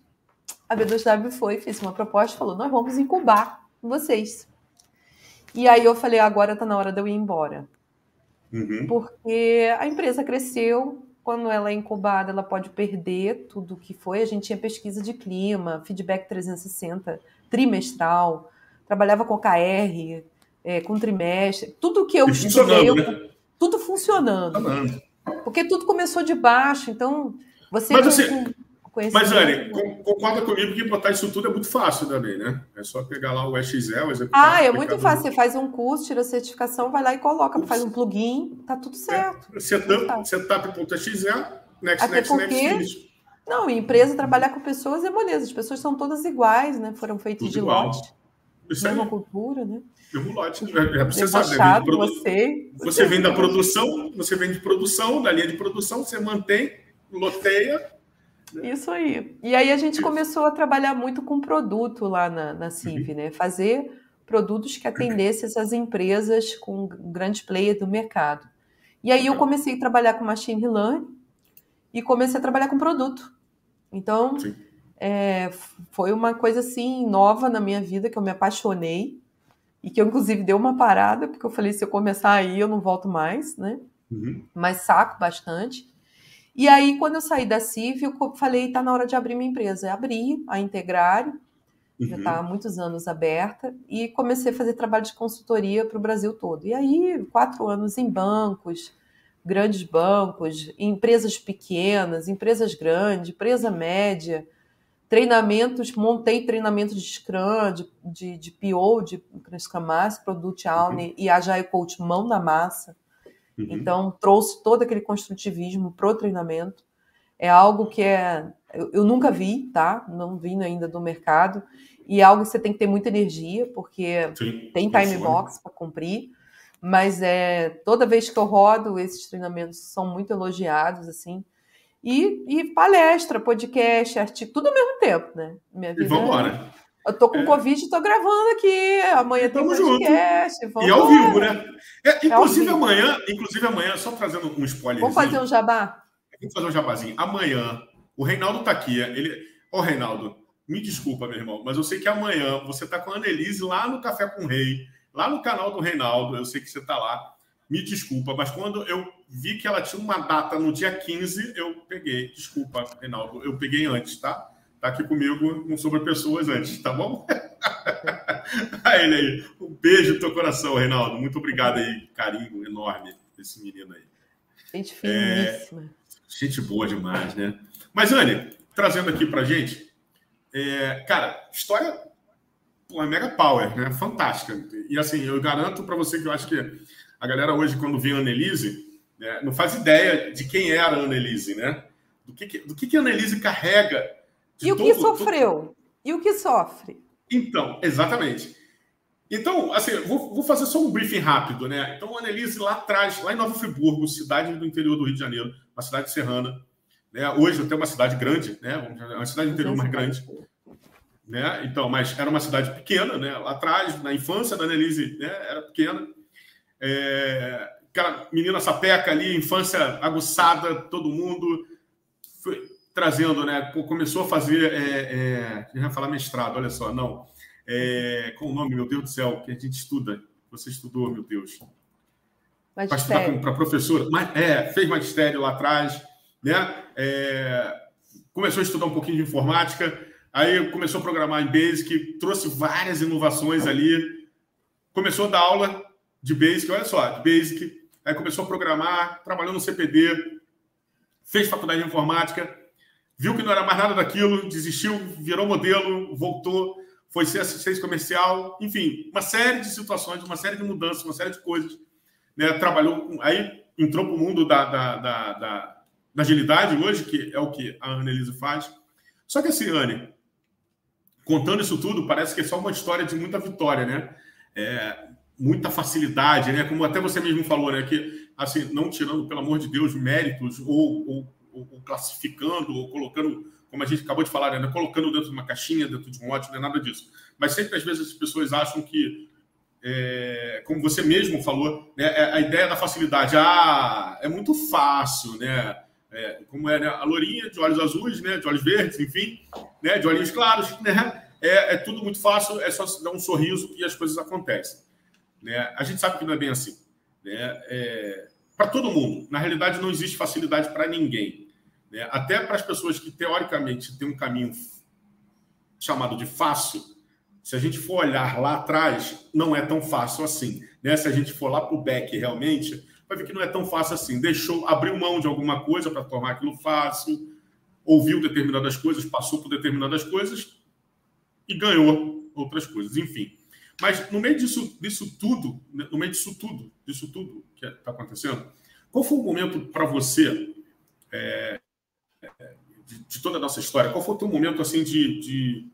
A B2W foi, fez uma proposta, falou: nós vamos incubar vocês. E aí eu falei, agora está na hora de eu ir embora. Uhum. Porque a empresa cresceu, quando ela é incubada, ela pode perder tudo que foi. A gente tinha pesquisa de clima, feedback 360, trimestral, trabalhava com KR, é, com trimestre, tudo que eu e estudei, né? tudo funcionando. funcionando. Porque tudo começou de baixo, então você. Mas, assim, mas, Anne, concorda comigo que botar isso tudo é muito fácil também, né? É só pegar lá o Excel, executar. Ah, é muito fácil. Você faz um curso, tira a certificação, vai lá e coloca, faz um plugin, tá tudo é, certo. É, setup, setup.exe, next, Até next, porque... next, Não, empresa trabalhar com pessoas é moleza. As pessoas são todas iguais, né? Foram feitas tudo de igual. lote. Isso mesma aí. cultura, né? Mesmo lote. É, você sabe, né? Produ... você, você vem da produção, você vem de produção, da linha de produção, você mantém, loteia isso aí. E aí a gente começou a trabalhar muito com produto lá na, na CIV, uhum. né? Fazer produtos que atendessem essas empresas com grandes players do mercado. E aí eu comecei a trabalhar com machine learning e comecei a trabalhar com produto. Então, é, foi uma coisa assim nova na minha vida que eu me apaixonei e que eu inclusive dei uma parada porque eu falei se eu começar aí eu não volto mais, né? Uhum. Mas saco bastante. E aí, quando eu saí da CIV, eu falei, tá na hora de abrir minha empresa. Abri a Integrário, uhum. já está há muitos anos aberta, e comecei a fazer trabalho de consultoria para o Brasil todo. E aí, quatro anos em bancos, grandes bancos, empresas pequenas, empresas grandes, empresa média, treinamentos, montei treinamentos de Scrum, de, de, de PO, de Scrum Master, Product Owner uhum. e Agile Coach mão na massa. Uhum. Então, trouxe todo aquele construtivismo pro treinamento. É algo que é, eu, eu, nunca vi, tá? Não vi ainda do mercado. E é algo que você tem que ter muita energia, porque Sim, tem time box para cumprir. Mas é toda vez que eu rodo, esses treinamentos são muito elogiados, assim. E, e palestra, podcast, artigo, tudo ao mesmo tempo, né? Minha vida e. É... Eu tô com é. Covid e tô gravando aqui. Amanhã tem podcast. Junto. E ao vivo, né? É, inclusive é amanhã, inclusive amanhã, só trazendo um spoiler. Vamos fazer um jabá? Vamos fazer um jabazinho. Amanhã, o Reinaldo tá aqui. Ele... Ô, Reinaldo, me desculpa, meu irmão, mas eu sei que amanhã você tá com a Annelise lá no Café com o Rei, lá no canal do Reinaldo. Eu sei que você tá lá. me desculpa, mas quando eu vi que ela tinha uma data no dia 15, eu peguei. Desculpa, Reinaldo, eu peguei antes, tá? Tá aqui comigo um sobre pessoas antes, tá bom? aí, ele aí. Um beijo no teu coração, Reinaldo. Muito obrigado aí, carinho enorme desse menino aí. Gente finíssima. É, gente boa demais, né? Mas, Anne, trazendo aqui pra gente, é, cara, história pô, é mega power, né? Fantástica. E assim, eu garanto para você que eu acho que a galera hoje, quando vê a Annelise, né, não faz ideia de quem era a Annelise, né? Do que, do que, que a Annelise carrega. E o todo, que sofreu? Todo... E o que sofre? Então, exatamente. Então, assim, vou, vou, fazer só um briefing rápido, né? Então, a Annelise lá atrás, lá em Nova Friburgo, cidade do interior do Rio de Janeiro, uma cidade serrana, né? Hoje até uma cidade grande, né? Uma cidade do interior mais grande. Né? Então, mas era uma cidade pequena, né? Lá atrás, na infância da Annelise, né? Era pequena. É... Aquela menina sapeca ali, infância aguçada, todo mundo trazendo, né? Começou a fazer, é, é... ia falar mestrado, olha só, não. É... Qual o nome, meu Deus do céu, que a gente estuda? Você estudou, meu Deus. Para professora. Mas, é, fez magistério lá atrás, né? É... Começou a estudar um pouquinho de informática Aí começou a programar em Basic, trouxe várias inovações ali. Começou a dar aula de Basic, olha só, de Basic. Aí começou a programar, trabalhou no CPD, fez faculdade de informática, viu que não era mais nada daquilo, desistiu, virou modelo, voltou, foi ser assistente comercial, enfim, uma série de situações, uma série de mudanças, uma série de coisas. Né? Trabalhou, aí entrou para o mundo da, da, da, da, da agilidade hoje, que é o que a Annelise faz. Só que assim, Anne, contando isso tudo, parece que é só uma história de muita vitória, né? É, muita facilidade, né? Como até você mesmo falou, né? Que, assim, não tirando, pelo amor de Deus, méritos ou, ou, ou classificando ou colocando, como a gente acabou de falar, né? Colocando dentro de uma caixinha, dentro de um lote, não é nada disso. Mas sempre, às vezes, as pessoas acham que, é, como você mesmo falou, né? É a ideia da facilidade, ah, é muito fácil, né? é, como é né? a lourinha de olhos azuis, né, de olhos verdes, enfim, né, de olhinhos claros, né, é, é, tudo muito fácil, é só dar um sorriso e as coisas acontecem. Né? A gente sabe que não é bem assim. Né? É, para todo mundo, na realidade, não existe facilidade para ninguém. Né? Até para as pessoas que, teoricamente, têm um caminho chamado de fácil, se a gente for olhar lá atrás, não é tão fácil assim. Né? Se a gente for lá para o back realmente, vai ver que não é tão fácil assim. Deixou, abriu mão de alguma coisa para tornar aquilo fácil, ouviu determinadas coisas, passou por determinadas coisas e ganhou outras coisas. Enfim. Mas no meio disso, disso tudo, no meio disso tudo, disso tudo que está acontecendo, qual foi o momento para você é, de, de, toda a nossa história? Qual foi o teu momento assim de, de,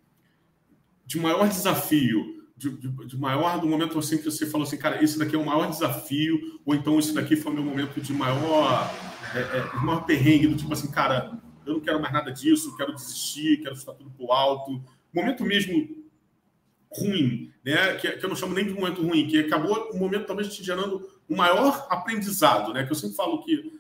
de maior desafio de, de, maior, do momento assim que você falou assim, cara, esse daqui é o maior desafio, ou então esse daqui foi o meu momento de maior, é, é, maior perrengue, do tipo assim, cara, eu não quero mais nada disso, quero desistir, quero estar tudo pro alto. Momento mesmo ruim, né? Que, que eu não chamo nem de momento ruim, que acabou um momento talvez te gerando um maior aprendizado, né? Que eu sempre falo que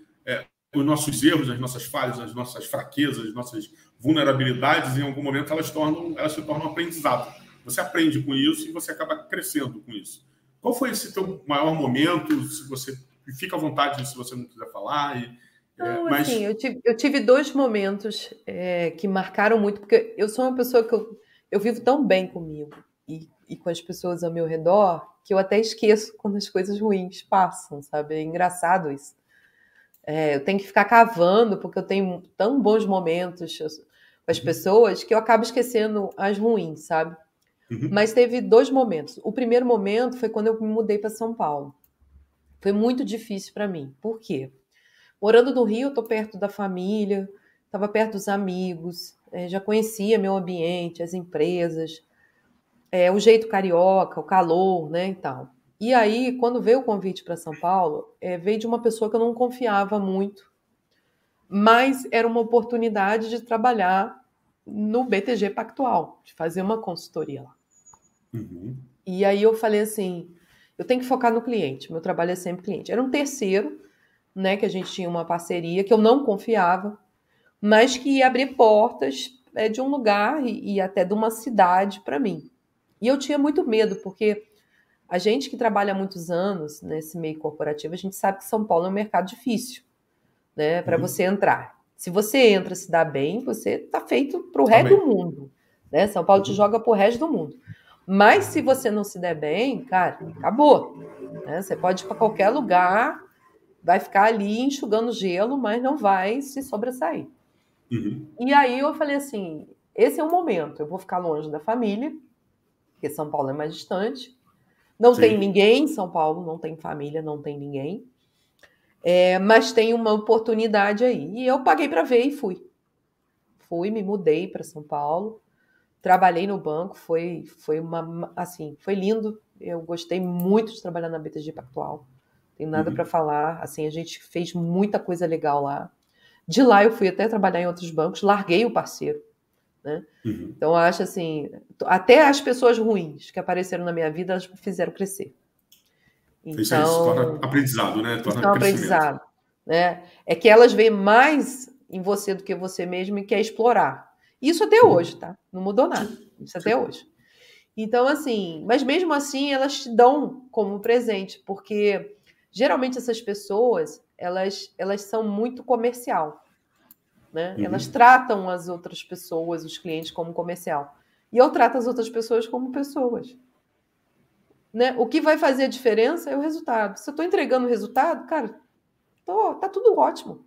os nossos erros, as nossas falhas, as nossas fraquezas, as nossas vulnerabilidades, em algum momento elas, tornam, elas se tornam aprendizado você aprende com isso e você acaba crescendo com isso. Qual foi esse teu maior momento? Se você fica à vontade se você não quiser falar. E, é, não, é, mas... assim, eu tive, eu tive dois momentos é, que marcaram muito, porque eu sou uma pessoa que eu, eu vivo tão bem comigo e, e com as pessoas ao meu redor que eu até esqueço quando as coisas ruins passam, sabe? É engraçado isso. É, eu tenho que ficar cavando, porque eu tenho tão bons momentos com as uhum. pessoas que eu acabo esquecendo as ruins, sabe? Uhum. Mas teve dois momentos. O primeiro momento foi quando eu me mudei para São Paulo. Foi muito difícil para mim. Por quê? Morando no Rio, eu estou perto da família, estava perto dos amigos, é, já conhecia meu ambiente, as empresas, é, o jeito carioca, o calor, né, e tal. E aí, quando veio o convite para São Paulo, é, veio de uma pessoa que eu não confiava muito, mas era uma oportunidade de trabalhar no BTG Pactual, de fazer uma consultoria lá. Uhum. E aí eu falei assim, eu tenho que focar no cliente, meu trabalho é sempre cliente. Era um terceiro, né, que a gente tinha uma parceria que eu não confiava, mas que ia abrir portas é, de um lugar e, e até de uma cidade para mim. E eu tinha muito medo, porque a gente que trabalha há muitos anos nesse meio corporativo, a gente sabe que São Paulo é um mercado difícil, né, para uhum. você entrar. Se você entra, se dá bem, você está feito para o resto do mundo. Né? São Paulo te uhum. joga para o resto do mundo. Mas se você não se der bem, cara, acabou. Né? Você pode ir para qualquer lugar, vai ficar ali enxugando gelo, mas não vai se sobressair. Uhum. E aí eu falei assim: esse é o momento, eu vou ficar longe da família, porque São Paulo é mais distante. Não Sim. tem ninguém em São Paulo, não tem família, não tem ninguém. É, mas tem uma oportunidade aí. E eu paguei para ver e fui. Fui, me mudei para São Paulo, trabalhei no banco, foi, foi uma assim, foi lindo. Eu gostei muito de trabalhar na BTG Pactual. Tem nada uhum. para falar. Assim, a gente fez muita coisa legal lá. De lá eu fui até trabalhar em outros bancos, larguei o parceiro. Né? Uhum. Então, acho assim, até as pessoas ruins que apareceram na minha vida, elas me fizeram crescer. Então, isso, isso torna aprendizado, né? Torna aprendizado. Né? É que elas veem mais em você do que você mesmo e quer explorar. Isso até uhum. hoje, tá? Não mudou nada. Isso até hoje. Então, assim, mas mesmo assim elas te dão como presente, porque geralmente essas pessoas, elas, elas são muito comercial. Né? Uhum. Elas tratam as outras pessoas, os clientes, como comercial. E eu trato as outras pessoas como pessoas. Né? O que vai fazer a diferença é o resultado. Se eu estou entregando o resultado, cara, tô, tá tudo ótimo.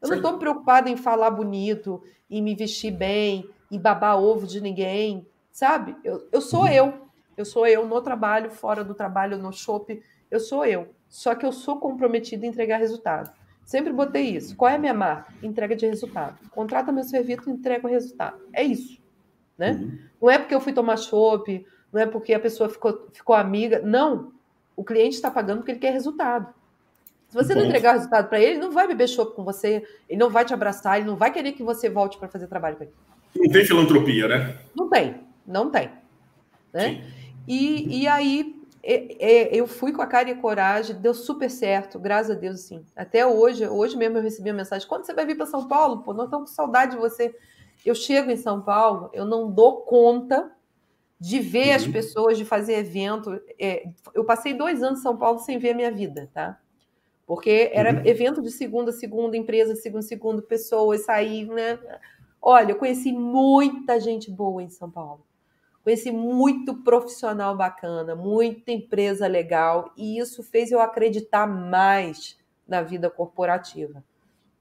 Eu Sim. não estou preocupada em falar bonito, em me vestir bem, em babar ovo de ninguém, sabe? Eu, eu sou uhum. eu. Eu sou eu no trabalho, fora do trabalho, no shopping. Eu sou eu. Só que eu sou comprometida em entregar resultado. Sempre botei isso. Qual é a minha marca? Entrega de resultado. Contrata meu serviço e entrega o resultado. É isso. Né? Uhum. Não é porque eu fui tomar chopp, não é porque a pessoa ficou, ficou amiga. Não. O cliente está pagando porque ele quer resultado. Se você não entregar o resultado para ele, ele não vai beber chopp com você, ele não vai te abraçar, ele não vai querer que você volte para fazer trabalho com ele. Não tem filantropia, né? Não tem, não tem. Né? E, e aí eu fui com a cara e a coragem, deu super certo, graças a Deus, sim. Até hoje, hoje mesmo eu recebi a mensagem: quando você vai vir para São Paulo? Pô, nós estamos com saudade de você. Eu chego em São Paulo, eu não dou conta de ver uhum. as pessoas, de fazer evento. É, eu passei dois anos em São Paulo sem ver a minha vida, tá? Porque era uhum. evento de segunda a segunda, empresa de segunda a segunda, pessoas sair, né? Olha, eu conheci muita gente boa em São Paulo Conheci muito profissional bacana, muita empresa legal, e isso fez eu acreditar mais na vida corporativa,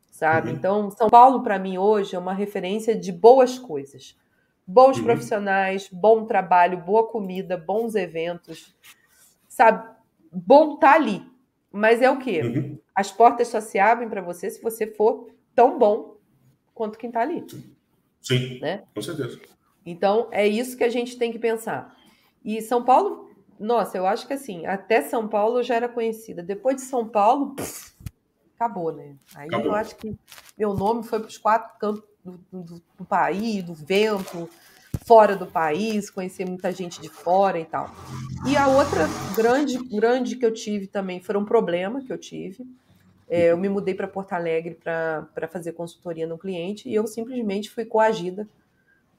sabe? Uhum. Então, São Paulo, para mim, hoje é uma referência de boas coisas. Bons uhum. profissionais, bom trabalho, boa comida, bons eventos, sabe? Bom tá ali. Mas é o quê? Uhum. As portas só se abrem para você se você for tão bom quanto quem está ali. Sim, né? com certeza. Então, é isso que a gente tem que pensar. E São Paulo, nossa, eu acho que assim, até São Paulo já era conhecida. Depois de São Paulo, pff, acabou, né? Aí acabou. eu acho que meu nome foi para os quatro cantos do, do, do, país, do vento, fora do país, conhecer muita gente de fora e tal. E a outra grande, grande que eu tive também foi um problema que eu tive. É, eu me mudei para Porto Alegre para fazer consultoria no cliente e eu simplesmente fui coagida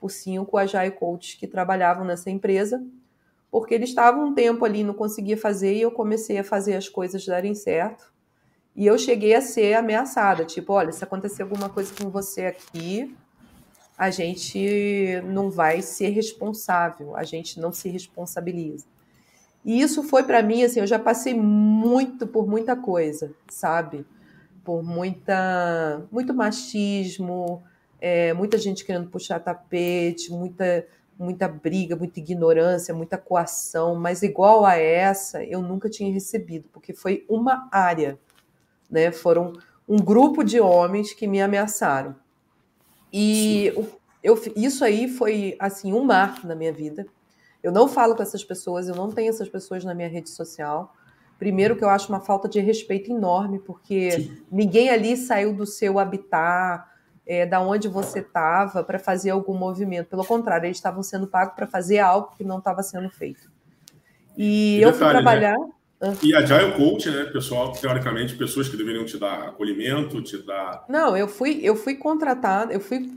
por cinco Agile Coaches que trabalhavam nessa empresa, porque eles estavam um tempo ali, não conseguia fazer, e eu comecei a fazer as coisas darem certo. E eu cheguei a ser ameaçada, tipo, olha, se acontecer alguma coisa com você aqui, a gente não vai ser responsável, a gente não se responsabiliza. E isso foi para mim, assim, eu já passei muito por muita coisa, sabe? Por muita, muito machismo, é, muita gente querendo puxar tapete, muita, muita briga, muita ignorância, muita coação, mas igual a essa eu nunca tinha recebido, porque foi uma área, né? Foram um grupo de homens que me ameaçaram. E eu, isso aí foi assim um mar na minha vida. Eu não falo com essas pessoas, eu não tenho essas pessoas na minha rede social. Primeiro que eu acho uma falta de respeito enorme, porque Sim. ninguém ali saiu do seu habitat, é, da onde você estava para fazer algum movimento. Pelo contrário, eles estavam sendo pagos para fazer algo que não estava sendo feito. E, e eu detalhe, fui né? trabalhar. Né? E Agile Coach, né, pessoal, teoricamente, pessoas que deveriam te dar acolhimento, te dar. Não, eu fui, eu fui contratada, eu fui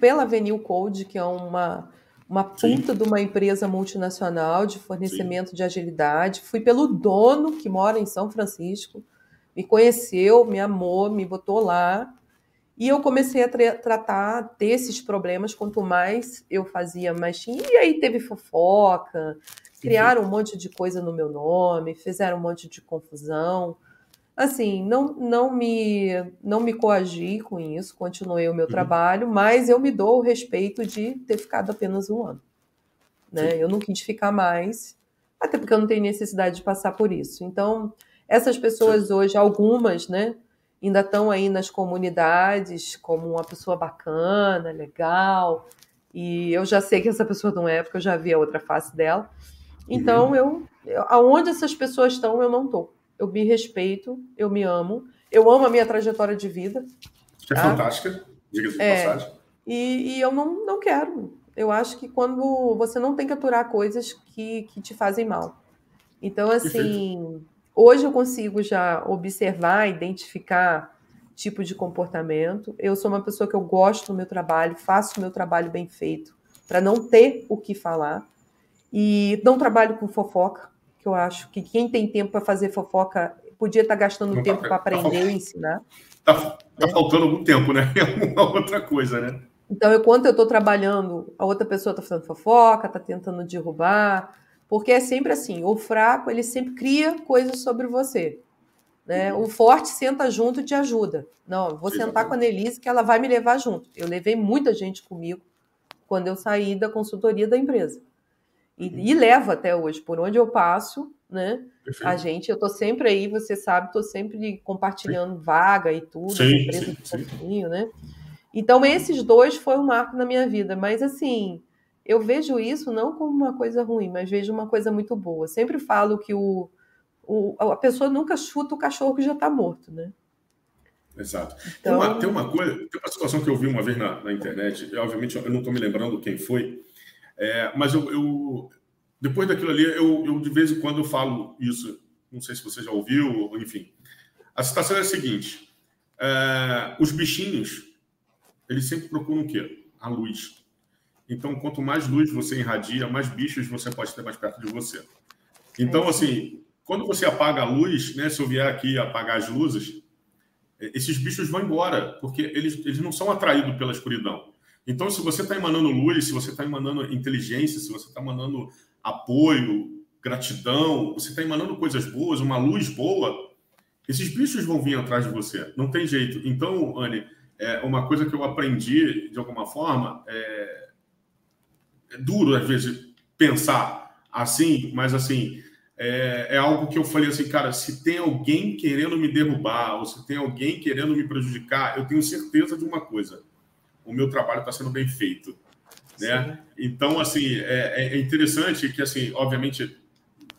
pela Avenue Code, que é uma, uma puta Sim. de uma empresa multinacional de fornecimento Sim. de agilidade. Fui pelo dono que mora em São Francisco, me conheceu, me amou, me botou lá. E eu comecei a tra tratar desses problemas. Quanto mais eu fazia, mais tinha. E aí teve fofoca, criaram um monte de coisa no meu nome, fizeram um monte de confusão. Assim, não, não me não me coagi com isso, continuei o meu uhum. trabalho, mas eu me dou o respeito de ter ficado apenas um ano. Né? Eu não quis ficar mais, até porque eu não tenho necessidade de passar por isso. Então, essas pessoas hoje, algumas, né, ainda estão aí nas comunidades como uma pessoa bacana, legal, e eu já sei que essa pessoa não é, porque eu já vi a outra face dela. Então, uhum. eu, eu, aonde essas pessoas estão, eu não estou eu me respeito, eu me amo, eu amo a minha trajetória de vida. Que é tá? fantástica, diga-se de é, passagem. E, e, eu não, não quero. Eu acho que quando você não tem que aturar coisas que, que te fazem mal. Então, assim, Perfeito. Hoje eu consigo já observar, identificar tipo de comportamento. Eu sou uma pessoa que eu gosto do meu trabalho, faço o meu trabalho bem feito, para não ter o que falar. E não trabalho com fofoca que eu acho que quem tem tempo para fazer fofoca podia estar tá gastando não tempo tá, para aprender e ensinar. Está tá faltando algum tempo, né? É uma outra coisa, né? Então, enquanto eu estou trabalhando, a outra pessoa está fazendo fofoca, está tentando derrubar, porque é sempre assim, o fraco, ele sempre cria coisas sobre você. Né? Uhum. O forte senta junto e te ajuda. Não, vou Exatamente. sentar com a Nelise que ela vai me levar junto. Eu levei muita gente comigo quando eu saí da consultoria da empresa. E, uhum. e levo até hoje, por onde eu passo, né? Perfeito. A gente, eu tô sempre aí, você sabe, tô sempre compartilhando sim. vaga e tudo, sim, empresa sim, pouquinho, né? Então, esses dois foi um marco na minha vida, mas assim, eu vejo isso não como uma coisa ruim, mas vejo uma coisa muito boa. Sempre falo que o, o a pessoa nunca chuta o cachorro que já está morto, né? Exato. Então... Tem, uma, tem, uma, coisa, tem uma situação que eu vi uma vez na, na internet, e, obviamente eu não estou me lembrando quem foi, é, mas eu, eu, depois daquilo ali, eu, eu, de vez em quando eu falo isso. Não sei se você já ouviu, enfim. A situação é a seguinte: é, os bichinhos, eles sempre procuram o quê? A luz. Então, quanto mais luz você irradia, mais bichos você pode ter mais perto de você. Então, assim, quando você apaga a luz, né, se eu vier aqui apagar as luzes, esses bichos vão embora, porque eles, eles não são atraídos pela escuridão. Então, se você está emanando luz, se você está emanando inteligência, se você está emanando apoio, gratidão, você está emanando coisas boas, uma luz boa, esses bichos vão vir atrás de você. Não tem jeito. Então, Anne, é uma coisa que eu aprendi de alguma forma é, é duro às vezes pensar assim, mas assim é, é, algo que eu falei assim, cara, se tem alguém querendo me derrubar ou se tem alguém querendo me prejudicar, eu tenho certeza de uma coisa: o meu trabalho está sendo bem feito. Né? Então, assim, é, é, interessante que, assim, obviamente,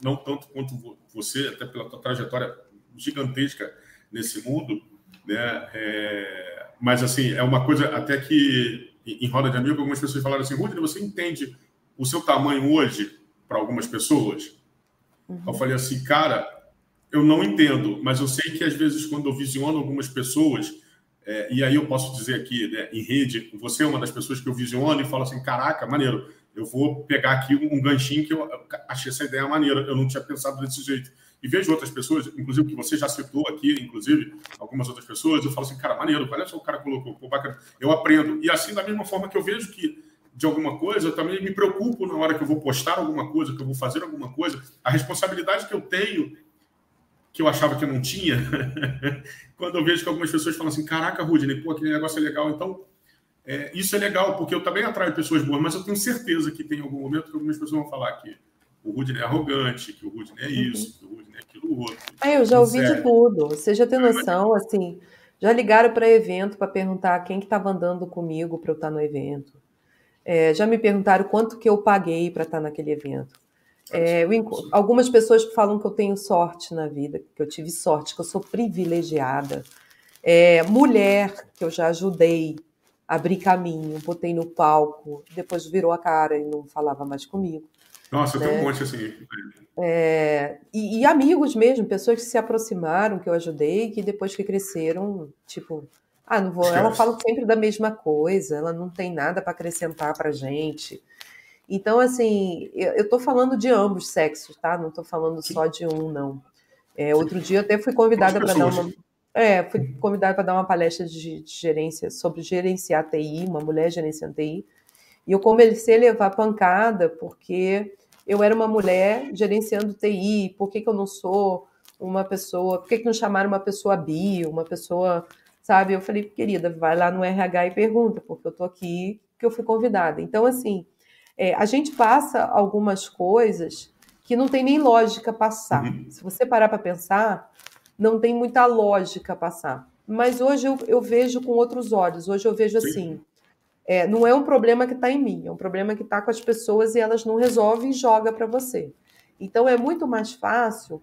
não tanto quanto você, até pela tua trajetória gigantesca nesse mundo, né? É, mas, assim, é uma coisa até que, em roda de amigo, algumas pessoas falaram assim, Rudney, você entende o seu tamanho hoje para algumas pessoas? Uhum. Eu falei assim, cara, eu não entendo, mas eu sei que, às vezes, quando eu visiono algumas pessoas, é, e aí eu posso dizer aqui, né, em rede, você é uma das pessoas que eu visiono e falo assim, caraca, maneiro, eu vou pegar aqui um ganchinho que eu achei essa ideia maneira, eu não tinha pensado desse jeito. E vejo outras pessoas, inclusive que você já citou aqui, inclusive algumas outras pessoas, eu falo assim, cara, maneiro, olha só o cara colocou, pô, bacana. Eu aprendo. E assim, da mesma forma que eu vejo que de alguma coisa, eu também me preocupo na hora que eu vou postar alguma coisa, que eu vou fazer alguma coisa, a responsabilidade que eu tenho que eu achava que eu não tinha, quando eu vejo que algumas pessoas falam assim, caraca, Rudney, pô, aquele negócio é legal. Então, é, isso é legal, porque eu também atraio pessoas boas, mas eu tenho certeza que tem algum momento que algumas pessoas vão falar que o Rudney é arrogante, que o Rudney é uhum. isso, que o Rudney é aquilo outro. É, eu já ouvi de tudo. Você já tem noção, assim, já ligaram para evento para perguntar quem que estava andando comigo para eu estar no evento. É, já me perguntaram quanto que eu paguei para estar naquele evento. É, algumas pessoas falam que eu tenho sorte na vida, que eu tive sorte, que eu sou privilegiada. É, mulher, que eu já ajudei a abrir caminho, botei no palco, depois virou a cara e não falava mais comigo. Nossa, né? tem um monte assim. É, e, e, amigos mesmo, pessoas que se aproximaram, que eu ajudei, que depois que cresceram, tipo, ah, não vou. Ela fala sempre da mesma coisa, ela não tem nada para acrescentar para gente. Então, assim, eu estou falando de ambos sexos, tá? Não estou falando só de um, não. É, outro dia eu até fui convidada para dar uma. É, fui convidada para dar uma palestra de, de, gerência sobre gerenciar TI, uma mulher gerenciando TI. E eu comecei a levar pancada porque eu era uma mulher gerenciando TI, por que, que eu não sou uma pessoa, por que, que não chamaram uma pessoa bio, uma pessoa, sabe? Eu falei, querida, vai lá no RH e pergunta, porque eu tô aqui, que eu fui convidada. Então, assim, é, a gente passa algumas coisas que não tem nem lógica passar. Uhum. Se você parar para pensar, não tem muita lógica passar. Mas hoje eu, eu vejo com outros olhos. Hoje eu vejo Sim. É, não é um problema que está em mim, é um problema que está com as pessoas e elas não resolvem e joga para você. Então é muito mais fácil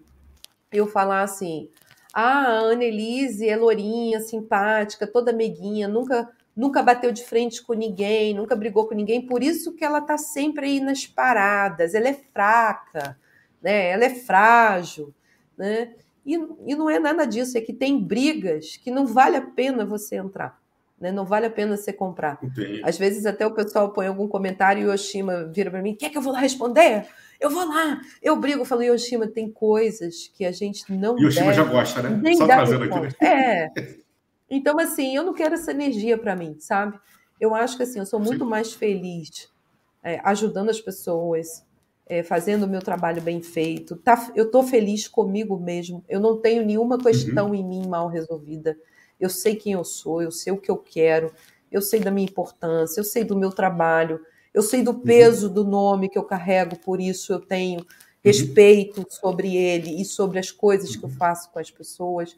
eu falar assim: ah, a Annelise é lourinha, simpática, toda meiguinha, nunca nunca bateu de frente com ninguém, nunca brigou com ninguém, por isso que ela está sempre aí nas paradas, ela é fraca, né? ela é frágil. Né? E, e não é nada disso, é que tem brigas que não vale a pena você entrar. Né? Não vale a pena você comprar. Entendi. Às vezes até o pessoal põe algum comentário e o Yoshima vira para mim, quer que eu vou lá responder? Eu vou lá, eu brigo, eu falo, Yoshima, tem coisas que a gente não Yoshima deve, já gosta, né? Nem Só trazendo aqui. Né? É, então, assim, eu não quero essa energia para mim, sabe? Eu acho que assim, eu sou muito Sim. mais feliz é, ajudando as pessoas, é, fazendo o meu trabalho bem feito. Tá, eu estou feliz comigo mesmo. Eu não tenho nenhuma questão uhum. em mim mal resolvida. Eu sei quem eu sou, eu sei o que eu quero, eu sei da minha importância, eu sei do meu trabalho, eu sei do uhum. peso uhum. do nome que eu carrego, por isso eu tenho uhum. respeito uhum. sobre ele e sobre as coisas que eu uhum. faço com as pessoas.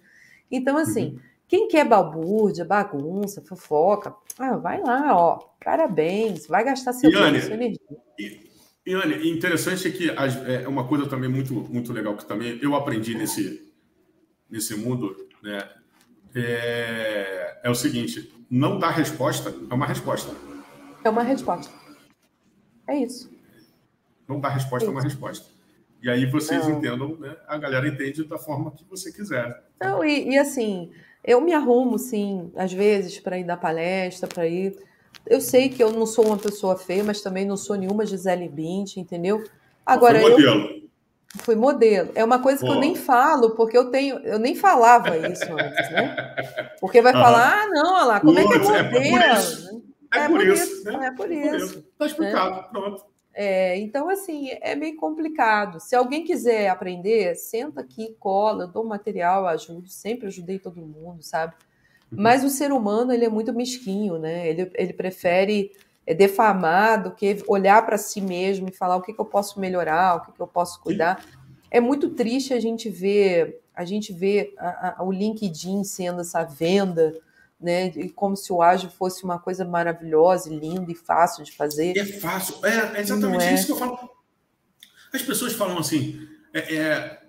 Então, assim, quem quer balbúrdia, bagunça, fofoca, ah, vai lá, ó, parabéns, vai gastar seu tempo, sua energia. E, e olha, interessante é que é uma coisa também muito, muito legal que também eu aprendi nesse, nesse mundo, né? É, é o seguinte: não dar resposta é uma resposta. É uma resposta. É isso. Não dar resposta é, é uma resposta. E aí vocês não. entendam, né? a galera entende da forma que você quiser. Não, e, e assim, eu me arrumo, sim, às vezes, para ir dar palestra, para ir. Eu sei que eu não sou uma pessoa feia, mas também não sou nenhuma Gisele Bint, entendeu? Agora foi modelo. eu fui modelo. É uma coisa Pô. que eu nem falo, porque eu tenho, eu nem falava isso antes, né? Porque vai falar, ah, não, olha lá, como é que é modelo? É por isso. É, é por, isso, né? É por isso. Está explicado, né? pronto. É, então, assim, é meio complicado. Se alguém quiser aprender, senta aqui, cola, eu dou material, ajudo, sempre ajudei todo mundo, sabe? Mas o ser humano, ele é muito mesquinho, né? Ele, ele prefere é, defamar do que olhar para si mesmo e falar o que, que eu posso melhorar, o que, que eu posso cuidar. É muito triste a gente ver, a gente ver a, a, o LinkedIn sendo essa venda, né? E como se o ágil fosse uma coisa maravilhosa, linda e fácil de fazer. É fácil, é, é exatamente é. isso que eu falo. As pessoas falam assim, é, é,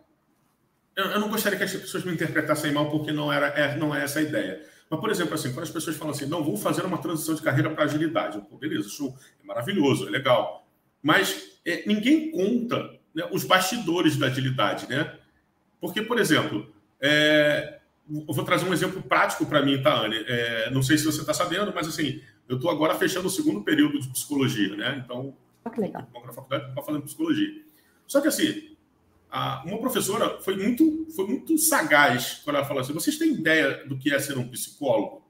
eu, eu, não gostaria que as pessoas me interpretassem mal porque não era, não é essa a ideia. Mas, por exemplo, assim, quando as pessoas falam assim, não, vou fazer uma transição de carreira para agilidade, pô, beleza, show, é maravilhoso, é legal. Mas é, ninguém conta né, os bastidores da agilidade, né? Porque, por exemplo, é, eu vou trazer um exemplo prático para mim, tá, Anne? É, não sei se você está sabendo, mas assim, eu estou agora fechando o segundo período de psicologia, né? Então, ah, que legal. na faculdade para fazendo psicologia. Só que assim, a, uma professora foi muito, foi muito sagaz quando ela falou assim: vocês têm ideia do que é ser um psicólogo?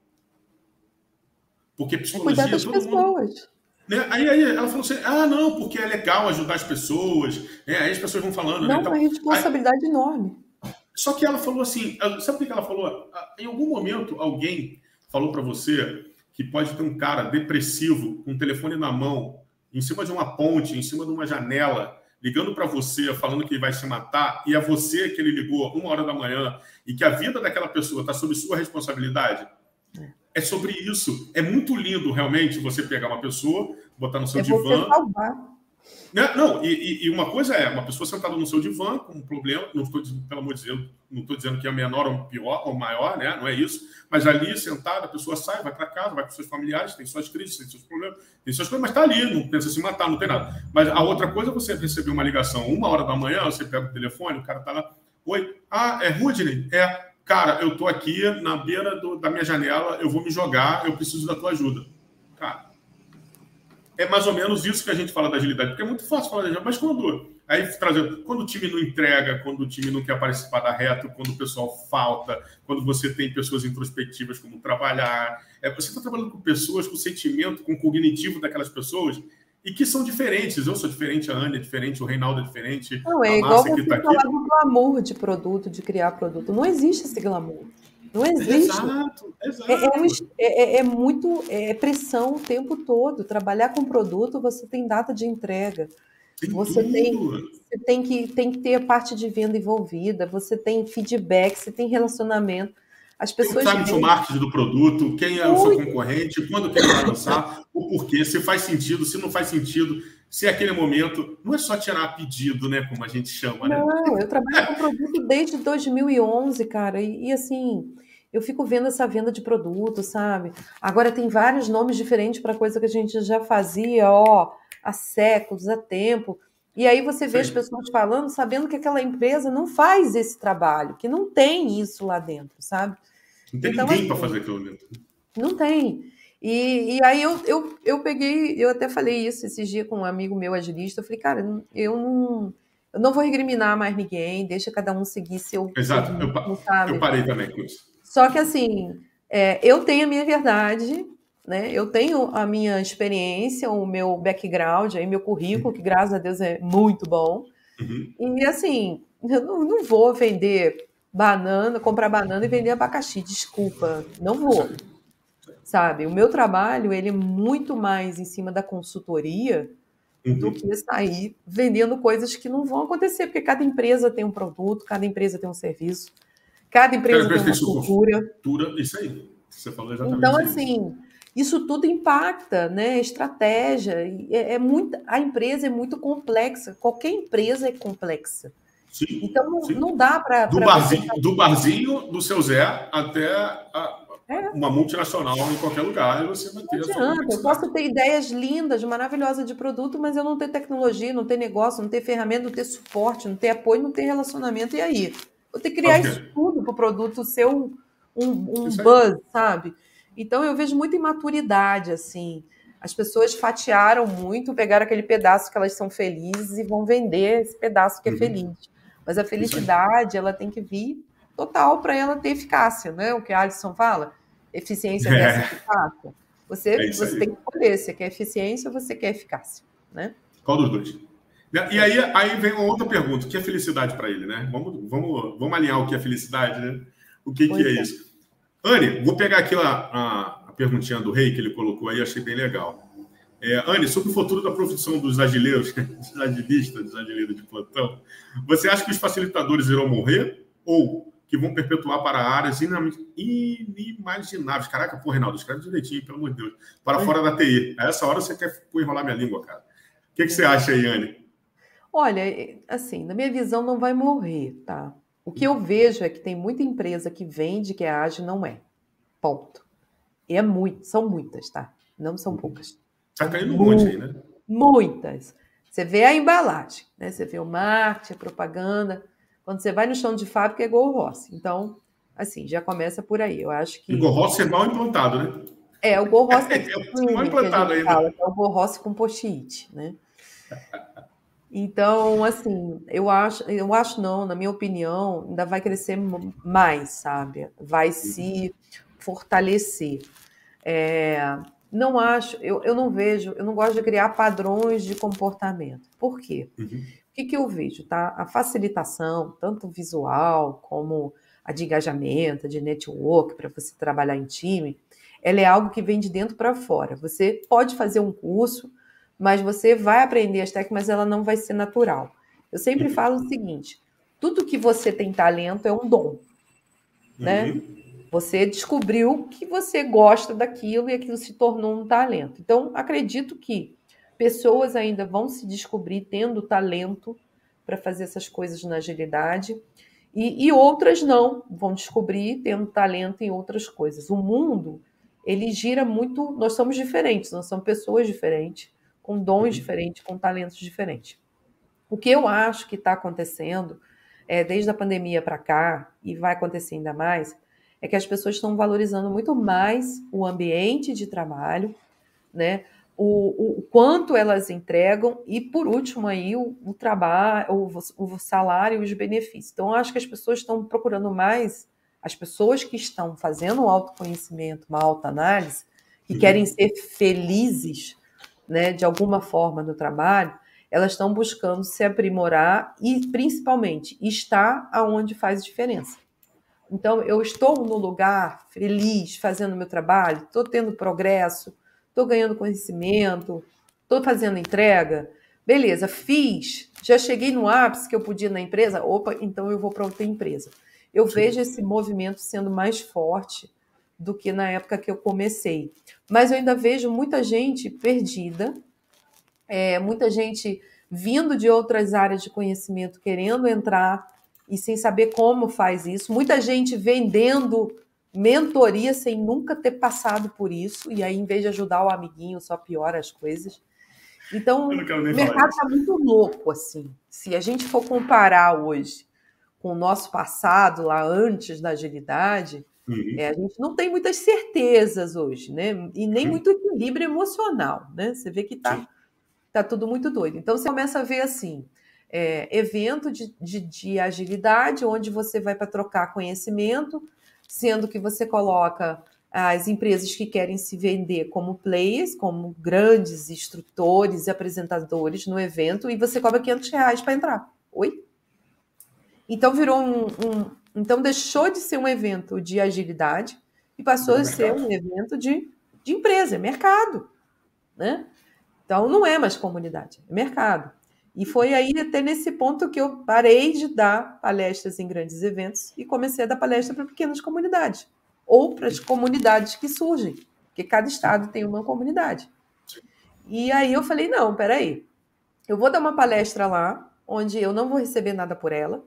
Porque psicologia. Cuidar das pessoas. Mundo, né? Aí, aí, ela falou assim: ah, não, porque é legal ajudar as pessoas. Né? Aí as pessoas vão falando. Não, né? então, uma responsabilidade aí, enorme. Só que ela falou assim, sabe o que ela falou? Em algum momento alguém falou para você que pode ter um cara depressivo com um telefone na mão, em cima de uma ponte, em cima de uma janela, ligando para você, falando que ele vai se matar, e é você que ele ligou uma hora da manhã, e que a vida daquela pessoa está sob sua responsabilidade? É sobre isso. É muito lindo, realmente, você pegar uma pessoa, botar no seu é divã. Salvar né? Não, e, e, uma coisa é, uma pessoa sentada no seu divã com um problema, não estou pelo amor de Deus, não estou dizendo que é menor ou pior ou maior, né? Não é isso. Mas ali, sentada, a pessoa sai, vai para casa, vai com seus familiares, tem suas crises, tem seus problemas, tem suas coisas, mas está ali, não pensa se matar, não tem nada. Mas a outra coisa é você receber uma ligação uma hora da manhã, você pega o telefone, o cara está lá, oi, ah, é Rudney? É, cara, eu estou aqui na beira do, da minha janela, eu vou me jogar, eu preciso da tua ajuda. Cara, é mais ou menos isso que a gente fala da agilidade, porque é muito fácil falar da agilidade, mas quando aí trazendo, quando o time não entrega, quando o time não quer participar da reta, quando o pessoal falta, quando você tem pessoas introspectivas como trabalhar, é você está trabalhando com pessoas com sentimento, com o cognitivo daquelas pessoas e que são diferentes. Eu sou diferente, a Ana é diferente, o Reinaldo é diferente. Não, é igual você tá falar aqui. do glamour de produto, de criar produto. Não existe esse glamour. Não existe. Exato, exato. É, é, é, é, muito é pressão o tempo todo. Trabalhar com produto, você tem data de entrega. Tem você tem, você tem que, tem que ter a parte de venda envolvida, você tem feedback, você tem relacionamento. As pessoas. Quem sabe o marketing do produto, quem é o seu concorrente, quando quer lançar, o porquê, se faz sentido, se não faz sentido, se é aquele momento. Não é só tirar pedido, né? Como a gente chama, né? Não, eu trabalho com produto desde 2011, cara, e, e assim eu fico vendo essa venda de produto, sabe? Agora tem vários nomes diferentes para coisa que a gente já fazia, ó, há séculos, há tempo. E aí você vê Sim. as pessoas falando, sabendo que aquela empresa não faz esse trabalho, que não tem isso lá dentro, sabe? Não tem então, ninguém assim, para fazer aquilo dentro. Não tem. E, e aí eu, eu, eu peguei, eu até falei isso esses dias com um amigo meu agilista, eu falei, cara, eu não, eu não vou recriminar mais ninguém, deixa cada um seguir seu. Exato, eu, eu parei também com isso. Só que assim, é, eu tenho a minha verdade, né? Eu tenho a minha experiência, o meu background, aí meu currículo, que graças a Deus é muito bom. Uhum. E assim, eu não, não, vou vender banana, comprar banana e vender abacaxi, desculpa, não vou. Sabe? O meu trabalho ele é muito mais em cima da consultoria uhum. do que sair vendendo coisas que não vão acontecer, porque cada empresa tem um produto, cada empresa tem um serviço. Cada empresa tem uma cultura. cultura. Isso aí. Você falou exatamente Então, isso. assim, isso tudo impacta, né? Estratégia. É, é muito, a empresa é muito complexa. Qualquer empresa é complexa. Sim, então, sim. não dá para. Do, barzinho, do barzinho do seu Zé até a, é. uma multinacional em qualquer lugar você vai ter. Não adianta. Eu posso ter ideias lindas, maravilhosas de produto, mas eu não ter tecnologia, não ter negócio, não ter ferramenta, não ter suporte, não ter apoio, não ter relacionamento. E aí? Que criar okay. isso tudo para o produto ser um, um, um buzz, sabe? Então eu vejo muita imaturidade, assim. As pessoas fatiaram muito, pegaram aquele pedaço que elas são felizes e vão vender esse pedaço que é uhum. feliz. Mas a felicidade, ela tem que vir total para ela ter eficácia, né? O que a Alisson fala, eficiência é. eficácia. Você, é você tem que escolher, você quer eficiência ou você quer eficácia, né? Qual dos dois? E aí, aí vem uma outra pergunta: o que é felicidade para ele, né? Vamos, vamos, vamos alinhar o que é felicidade, né? O que, que é, é, isso? Anne, vou pegar aqui a, a, perguntinha do rei que ele colocou aí, achei bem legal. É, Anne, sobre o futuro da profissão dos agileiros, dos agilistas, dos agileiros de plantão, você acha que os facilitadores irão morrer ou que vão perpetuar para áreas inimagináveis? Caraca, pô, Reinaldo, escreve direitinho, pelo amor de Deus. Para fora da TI. A essa hora você quer enrolar minha língua, cara. O que, que você acha aí, Anne? Olha, assim, na minha visão não vai morrer, tá? O que eu vejo é que tem muita empresa que vende que é ágil, não é. Ponto. E é muito, são muitas, tá? Não são poucas. Tá caindo um monte aí, né? Muitas. Você vê a embalagem, né? Você vê o marketing, a propaganda. Quando você vai no chão de fábrica é Gol Rossi. Então, assim, já começa por aí. Eu acho que. E Gol Rossi é mal implantado, né? É, o Gol Rossi é, é, mal implantado ainda. Fala, é o Gol Rossi com post-it, né? Então, assim, eu acho, eu acho não, na minha opinião, ainda vai crescer mais, sabe? Vai se fortalecer. É, não acho, eu, eu não vejo, eu não gosto de criar padrões de comportamento. Por quê? Uhum. O que, que eu vejo, tá? A facilitação, tanto visual como a de engajamento, de network, para você trabalhar em time, ela é algo que vem de dentro para fora. Você pode fazer um curso, mas você vai aprender as técnicas, mas ela não vai ser natural. Eu sempre uhum. falo o seguinte: tudo que você tem talento é um dom, né? Uhum. Você descobriu que você gosta daquilo e aquilo se tornou um talento. Então, acredito que pessoas ainda vão se descobrir tendo talento para fazer essas coisas na agilidade e, e, outras não vão descobrir tendo talento em outras coisas. O mundo ele gira muito. Nós somos diferentes, nós somos pessoas diferentes com dons uhum. diferentes, com talentos diferentes. O que eu acho que está acontecendo, é, desde a pandemia para cá, e vai acontecer ainda mais, é que as pessoas estão valorizando muito mais o ambiente de trabalho, né? o, o, quanto elas entregam e, por último, aí o, o trabalho, o, o salário e os benefícios. Então, eu acho que as pessoas estão procurando mais, as pessoas que estão fazendo o autoconhecimento, uma autoanálise, que uhum. querem ser felizes, né, de alguma forma no trabalho, elas estão buscando se aprimorar e, principalmente, estar aonde faz diferença. Então, eu estou no lugar feliz, fazendo meu trabalho, estou tendo progresso, estou ganhando conhecimento, estou fazendo entrega. Beleza, fiz, já cheguei no ápice que eu podia na empresa, opa, então eu vou para outra empresa. Eu Sim. vejo esse movimento sendo mais forte do que na época que eu comecei. Mas eu ainda vejo muita gente perdida, é, muita gente vindo de outras áreas de conhecimento querendo entrar e sem saber como faz isso, muita gente vendendo mentoria sem nunca ter passado por isso, e aí, em vez de ajudar o amiguinho, só piora as coisas. Então, o mercado está muito louco, assim. Se a gente for comparar hoje com o nosso passado, lá antes da agilidade, uhum. é, a gente não tem muitas certezas hoje, né? E nem muito equilíbrio emocional, né? Você vê que está tá tudo muito doido. Então, você começa a ver assim, é, evento de, de, de agilidade, onde você vai para trocar conhecimento, sendo que você coloca as empresas que querem se vender como players, como grandes instrutores e apresentadores no evento, e você cobra 500 reais para entrar. Oi? Então virou um, um, Então deixou de ser um evento de agilidade e passou a ser um evento de, de empresa, é mercado. Né? Então não é mais comunidade, é mercado. E foi aí até nesse ponto que eu parei de dar palestras em grandes eventos e comecei a dar palestra para pequenas comunidades ou para as comunidades que surgem, porque cada estado tem uma comunidade. E aí eu falei, não, peraí, eu vou dar uma palestra lá, onde eu não vou receber nada por ela,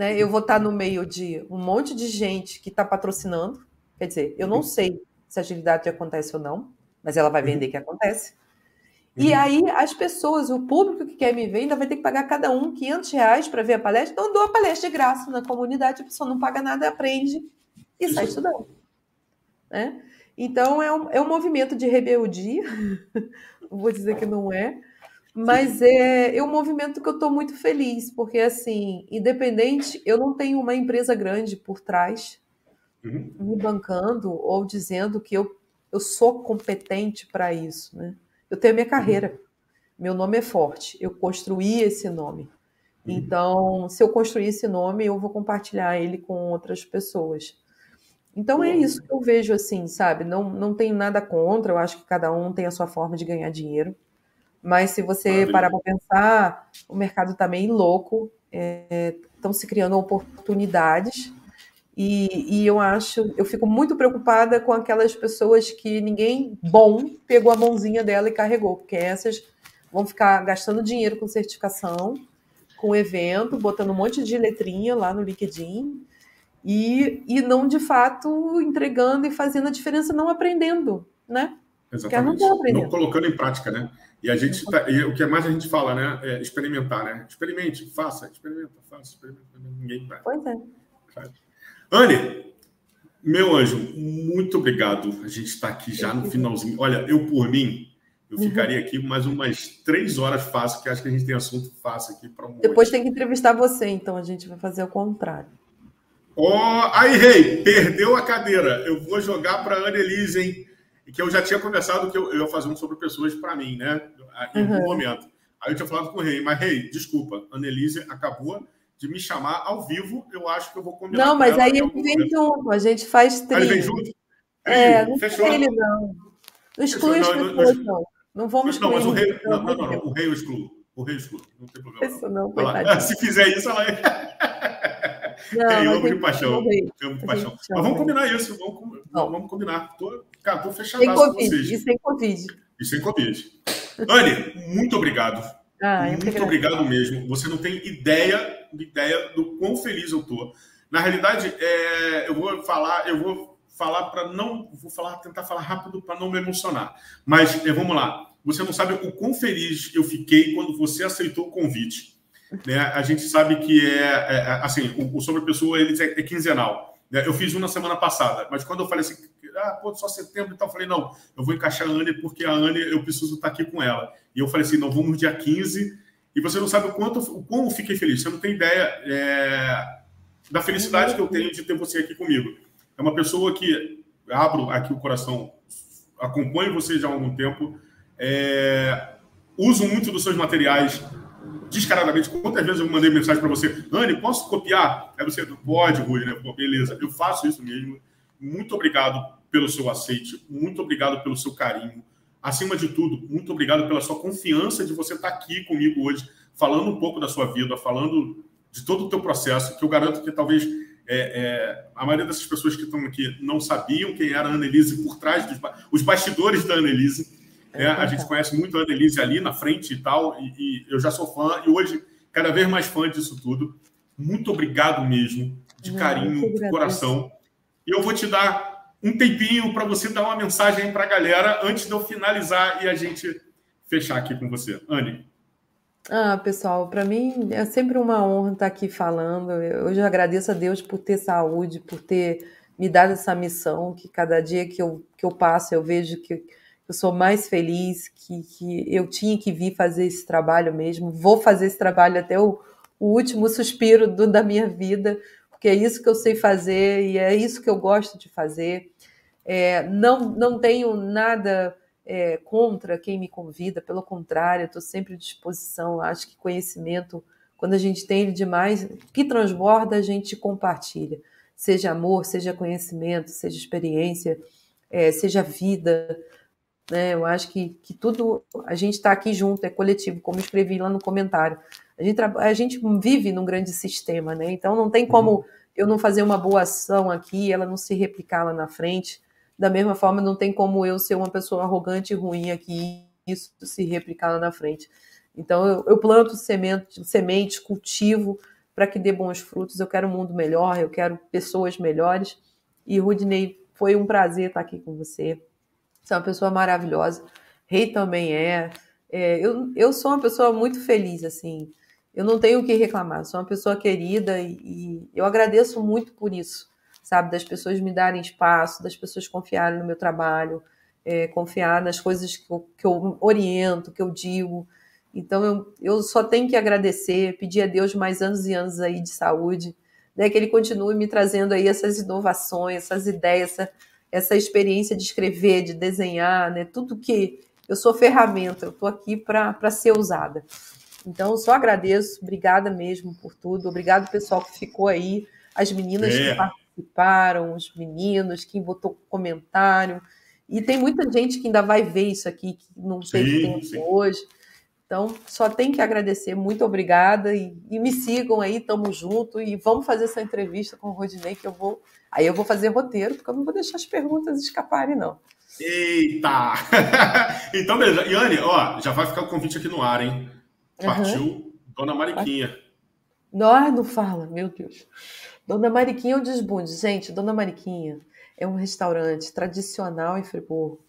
né? Eu vou estar no meio de um monte de gente que está patrocinando, quer dizer, eu não sei se a agilidade acontece ou não, mas ela vai vender que acontece. E uhum. aí as pessoas, o público que quer me ver, ainda vai ter que pagar cada um 500 reais para ver a palestra. Então, eu dou a palestra de graça na comunidade, a pessoa não paga nada, aprende e sai estudando. Né? Então, é um, é um movimento de rebeldia, vou dizer que não é, mas é, é um movimento que eu estou muito feliz, porque, assim, independente, eu não tenho uma empresa grande por trás uhum. me bancando ou dizendo que eu, eu sou competente para isso, né? Eu tenho a minha carreira. Meu nome é forte. Eu construí esse nome. Uhum. Então, se eu construir esse nome, eu vou compartilhar ele com outras pessoas. Então é isso que eu vejo assim, sabe? Não, não tenho nada contra, eu acho que cada um tem a sua forma de ganhar dinheiro. Mas se você parar para pensar, o mercado está meio louco, estão é, se criando oportunidades e, e, eu acho, eu fico muito preocupada com aquelas pessoas que ninguém bom pegou a mãozinha dela e carregou, porque essas vão ficar gastando dinheiro com certificação, com evento, botando um monte de letrinha lá no LinkedIn e, e não de fato entregando e fazendo a diferença, não aprendendo, né? Exatamente. Não, colocando em prática, né? E a gente tá, e o que mais a gente fala, né? É experimentar, né? Experimente, faça, experimenta, faça, experimenta. Ninguém vai. Pois é. Anne, meu anjo, muito obrigado. A gente está aqui já no finalzinho. Olha, eu por mim, eu uhum. ficaria aqui mais umas três horas fácil, que acho que a gente tem assunto fácil aqui para um. Depois tem que entrevistar você, então a gente vai fazer o contrário. Ó, oh, aí, rei, perdeu a cadeira. Eu vou jogar para a Annelise, hein? Que eu já tinha conversado que eu, eu ia fazer um sobre pessoas para mim, né? Em algum uhum. momento. Aí eu tinha falado com o rei, mas rei, desculpa, Annelise acabou de me chamar ao vivo, eu acho que eu vou combinar. Não, mas aí ele vem junto, a gente faz trilho. Ele vem junto? É, não Fechou. ele não. Não exclui as pessoas, não. Não, não vamos. Não, mas o rei, não, não, não, o rei eu excluo. O rei eu excluo, não tem problema. Isso não, ela, Se fizer isso, ela... Não, eu amo de paixão. Eu amo de paixão. Mas vamos combinar isso, vamos, vamos combinar. Tô, cara, tô fechado com vocês. E sem Covid. E sem Covid. Anne, muito obrigado. Ah, muito obrigado mesmo. Você não tem ideia ideia do quão feliz eu tô. Na realidade, é, eu vou falar, eu vou falar para não, vou falar, tentar falar rápido para não me emocionar. Mas é, vamos lá. Você não sabe o quão feliz eu fiquei quando você aceitou o convite. Né? A gente sabe que é, é, é assim, o, o sobre pessoa ele é, é quinzenal. Né? Eu fiz um na semana passada, mas quando eu falei assim, ah, pô, só setembro e tal. Falei, não, eu vou encaixar a Anne porque a Anne eu preciso estar aqui com ela. E eu falei assim, não, vamos dia 15. E você não sabe o quanto, o quão eu fiquei feliz. Você não tem ideia é, da felicidade que eu tenho de ter você aqui comigo. É uma pessoa que abro aqui o coração, acompanho você já há algum tempo, é, uso muito dos seus materiais descaradamente. Quantas vezes eu mandei mensagem para você, Anne, posso copiar? Aí você, pode, Rui, né? Pô, beleza, eu faço isso mesmo. Muito obrigado pelo seu aceite, muito obrigado pelo seu carinho. Acima de tudo, muito obrigado pela sua confiança de você estar aqui comigo hoje, falando um pouco da sua vida, falando de todo o teu processo, que eu garanto que talvez é, é, a maioria dessas pessoas que estão aqui não sabiam quem era a Annelise por trás dos os bastidores da Annelise. É, a gente conhece muito a Annelise ali na frente e tal, e, e, eu já sou fã, e hoje cada vez mais fã disso tudo. Muito obrigado mesmo, de carinho, de coração. E eu vou te dar um tempinho para você dar uma mensagem para a galera antes de eu finalizar e a gente fechar aqui com você. Anne. Ah, pessoal, para mim é sempre uma honra estar aqui falando. Eu já agradeço a Deus por ter saúde, por ter me dado essa missão, que cada dia que eu, que eu passo eu vejo que eu sou mais feliz, que, que eu tinha que vir fazer esse trabalho mesmo. Vou fazer esse trabalho até o, o último suspiro do, da minha vida, porque é isso que eu sei fazer e é isso que eu gosto de fazer. É, não, não tenho nada é, contra quem me convida, pelo contrário, estou sempre à disposição. Acho que conhecimento, quando a gente tem ele demais, que transborda, a gente compartilha. Seja amor, seja conhecimento, seja experiência, é, seja vida. Né? Eu acho que, que tudo, a gente está aqui junto, é coletivo, como escrevi lá no comentário. A gente, a gente vive num grande sistema, né? então não tem como uhum. eu não fazer uma boa ação aqui, ela não se replicar lá na frente. Da mesma forma, não tem como eu ser uma pessoa arrogante e ruim aqui e isso se replicar lá na frente. Então, eu, eu planto semente, sementes, cultivo para que dê bons frutos. Eu quero um mundo melhor, eu quero pessoas melhores. E, Rudney, foi um prazer estar aqui com você. Você é uma pessoa maravilhosa. Rei também é. é eu, eu sou uma pessoa muito feliz, assim. Eu não tenho o que reclamar. Sou uma pessoa querida e, e eu agradeço muito por isso, sabe? Das pessoas me darem espaço, das pessoas confiarem no meu trabalho, é, confiar nas coisas que eu, que eu oriento, que eu digo. Então eu, eu só tenho que agradecer, pedir a Deus mais anos e anos aí de saúde, né? Que Ele continue me trazendo aí essas inovações, essas ideias, essa, essa experiência de escrever, de desenhar, né? Tudo que eu sou ferramenta, eu estou aqui para ser usada. Então, só agradeço, obrigada mesmo por tudo, obrigado pessoal que ficou aí, as meninas é. que participaram, os meninos, quem botou comentário, e tem muita gente que ainda vai ver isso aqui, que não teve tempo sim. hoje. Então, só tem que agradecer, muito obrigada, e, e me sigam aí, tamo junto, e vamos fazer essa entrevista com o Rodinei, que eu vou Aí eu vou fazer roteiro, porque eu não vou deixar as perguntas escaparem, não. Eita! então, beleza. Iane, ó, já vai ficar o convite aqui no ar, hein? Partiu uhum. Dona Mariquinha. Não, não fala, meu Deus. Dona Mariquinha é o desbunde. Gente, Dona Mariquinha é um restaurante tradicional em Friburgo,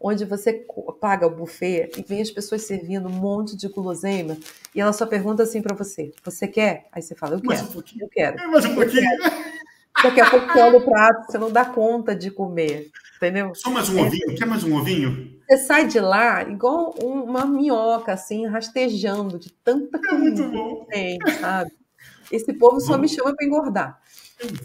onde você paga o buffet e vem as pessoas servindo um monte de guloseima e ela só pergunta assim para você: Você quer? Aí você fala: Eu quero. Um eu quero. É, mais um pouquinho. Daqui a pouco você olha o prato, você não dá conta de comer, entendeu? Só mais um é, ovinho? Quer mais um ovinho? Você sai de lá igual uma minhoca, assim, rastejando de tanta é comida que tem, sabe? Esse povo só me chama para engordar.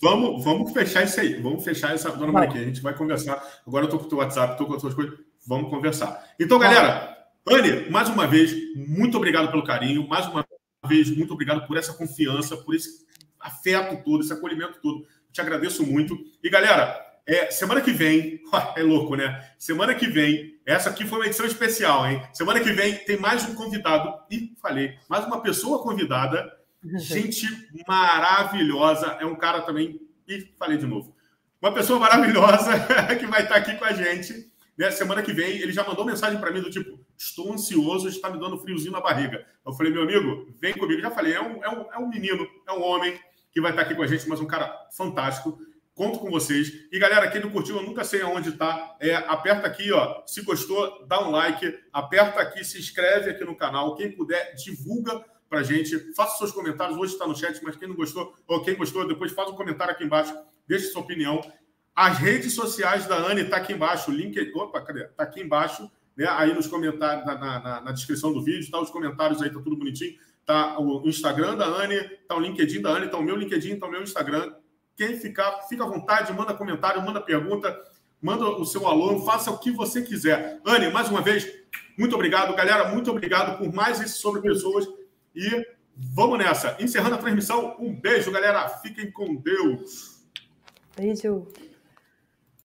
Vamos, vamos fechar isso aí. Vamos fechar essa dona Mariquinha. A gente vai conversar. Agora eu tô com o teu WhatsApp, tô com as tuas coisas. Vamos conversar. Então, galera, Anne, mais uma vez, muito obrigado pelo carinho. Mais uma vez, muito obrigado por essa confiança, por esse afeto todo, esse acolhimento todo. Te agradeço muito. E, galera, é, semana que vem, é louco, né? Semana que vem, essa aqui foi uma edição especial, hein? Semana que vem tem mais um convidado, e falei, mais uma pessoa convidada, gente maravilhosa, é um cara também, e falei de novo, uma pessoa maravilhosa que vai estar aqui com a gente. Né? Semana que vem, ele já mandou mensagem para mim do tipo: Estou ansioso, está me dando friozinho na barriga. Eu falei, meu amigo, vem comigo. Já falei, é um, é um, é um menino, é um homem, que vai estar aqui com a gente, mas um cara fantástico. Conto com vocês. E galera, quem não curtiu, eu nunca sei aonde tá. É, aperta aqui, ó. Se gostou, dá um like. Aperta aqui, se inscreve aqui no canal. Quem puder, divulga pra gente. Faça seus comentários. Hoje está no chat, mas quem não gostou, ou quem gostou, depois faz um comentário aqui embaixo. Deixe sua opinião. As redes sociais da Anne tá aqui embaixo, o link. Opa, cadê? Tá aqui embaixo, né? Aí nos comentários, na, na, na descrição do vídeo, tá os comentários aí, tá tudo bonitinho. Tá o Instagram da Anne, tá o LinkedIn da Anne, tá o meu LinkedIn, tá o meu Instagram. Quem ficar, fica à vontade, manda comentário, manda pergunta, manda o seu aluno, faça o que você quiser. Anne, mais uma vez, muito obrigado, galera. Muito obrigado por mais esse sobre pessoas. E vamos nessa. Encerrando a transmissão, um beijo, galera. Fiquem com Deus. Beijo.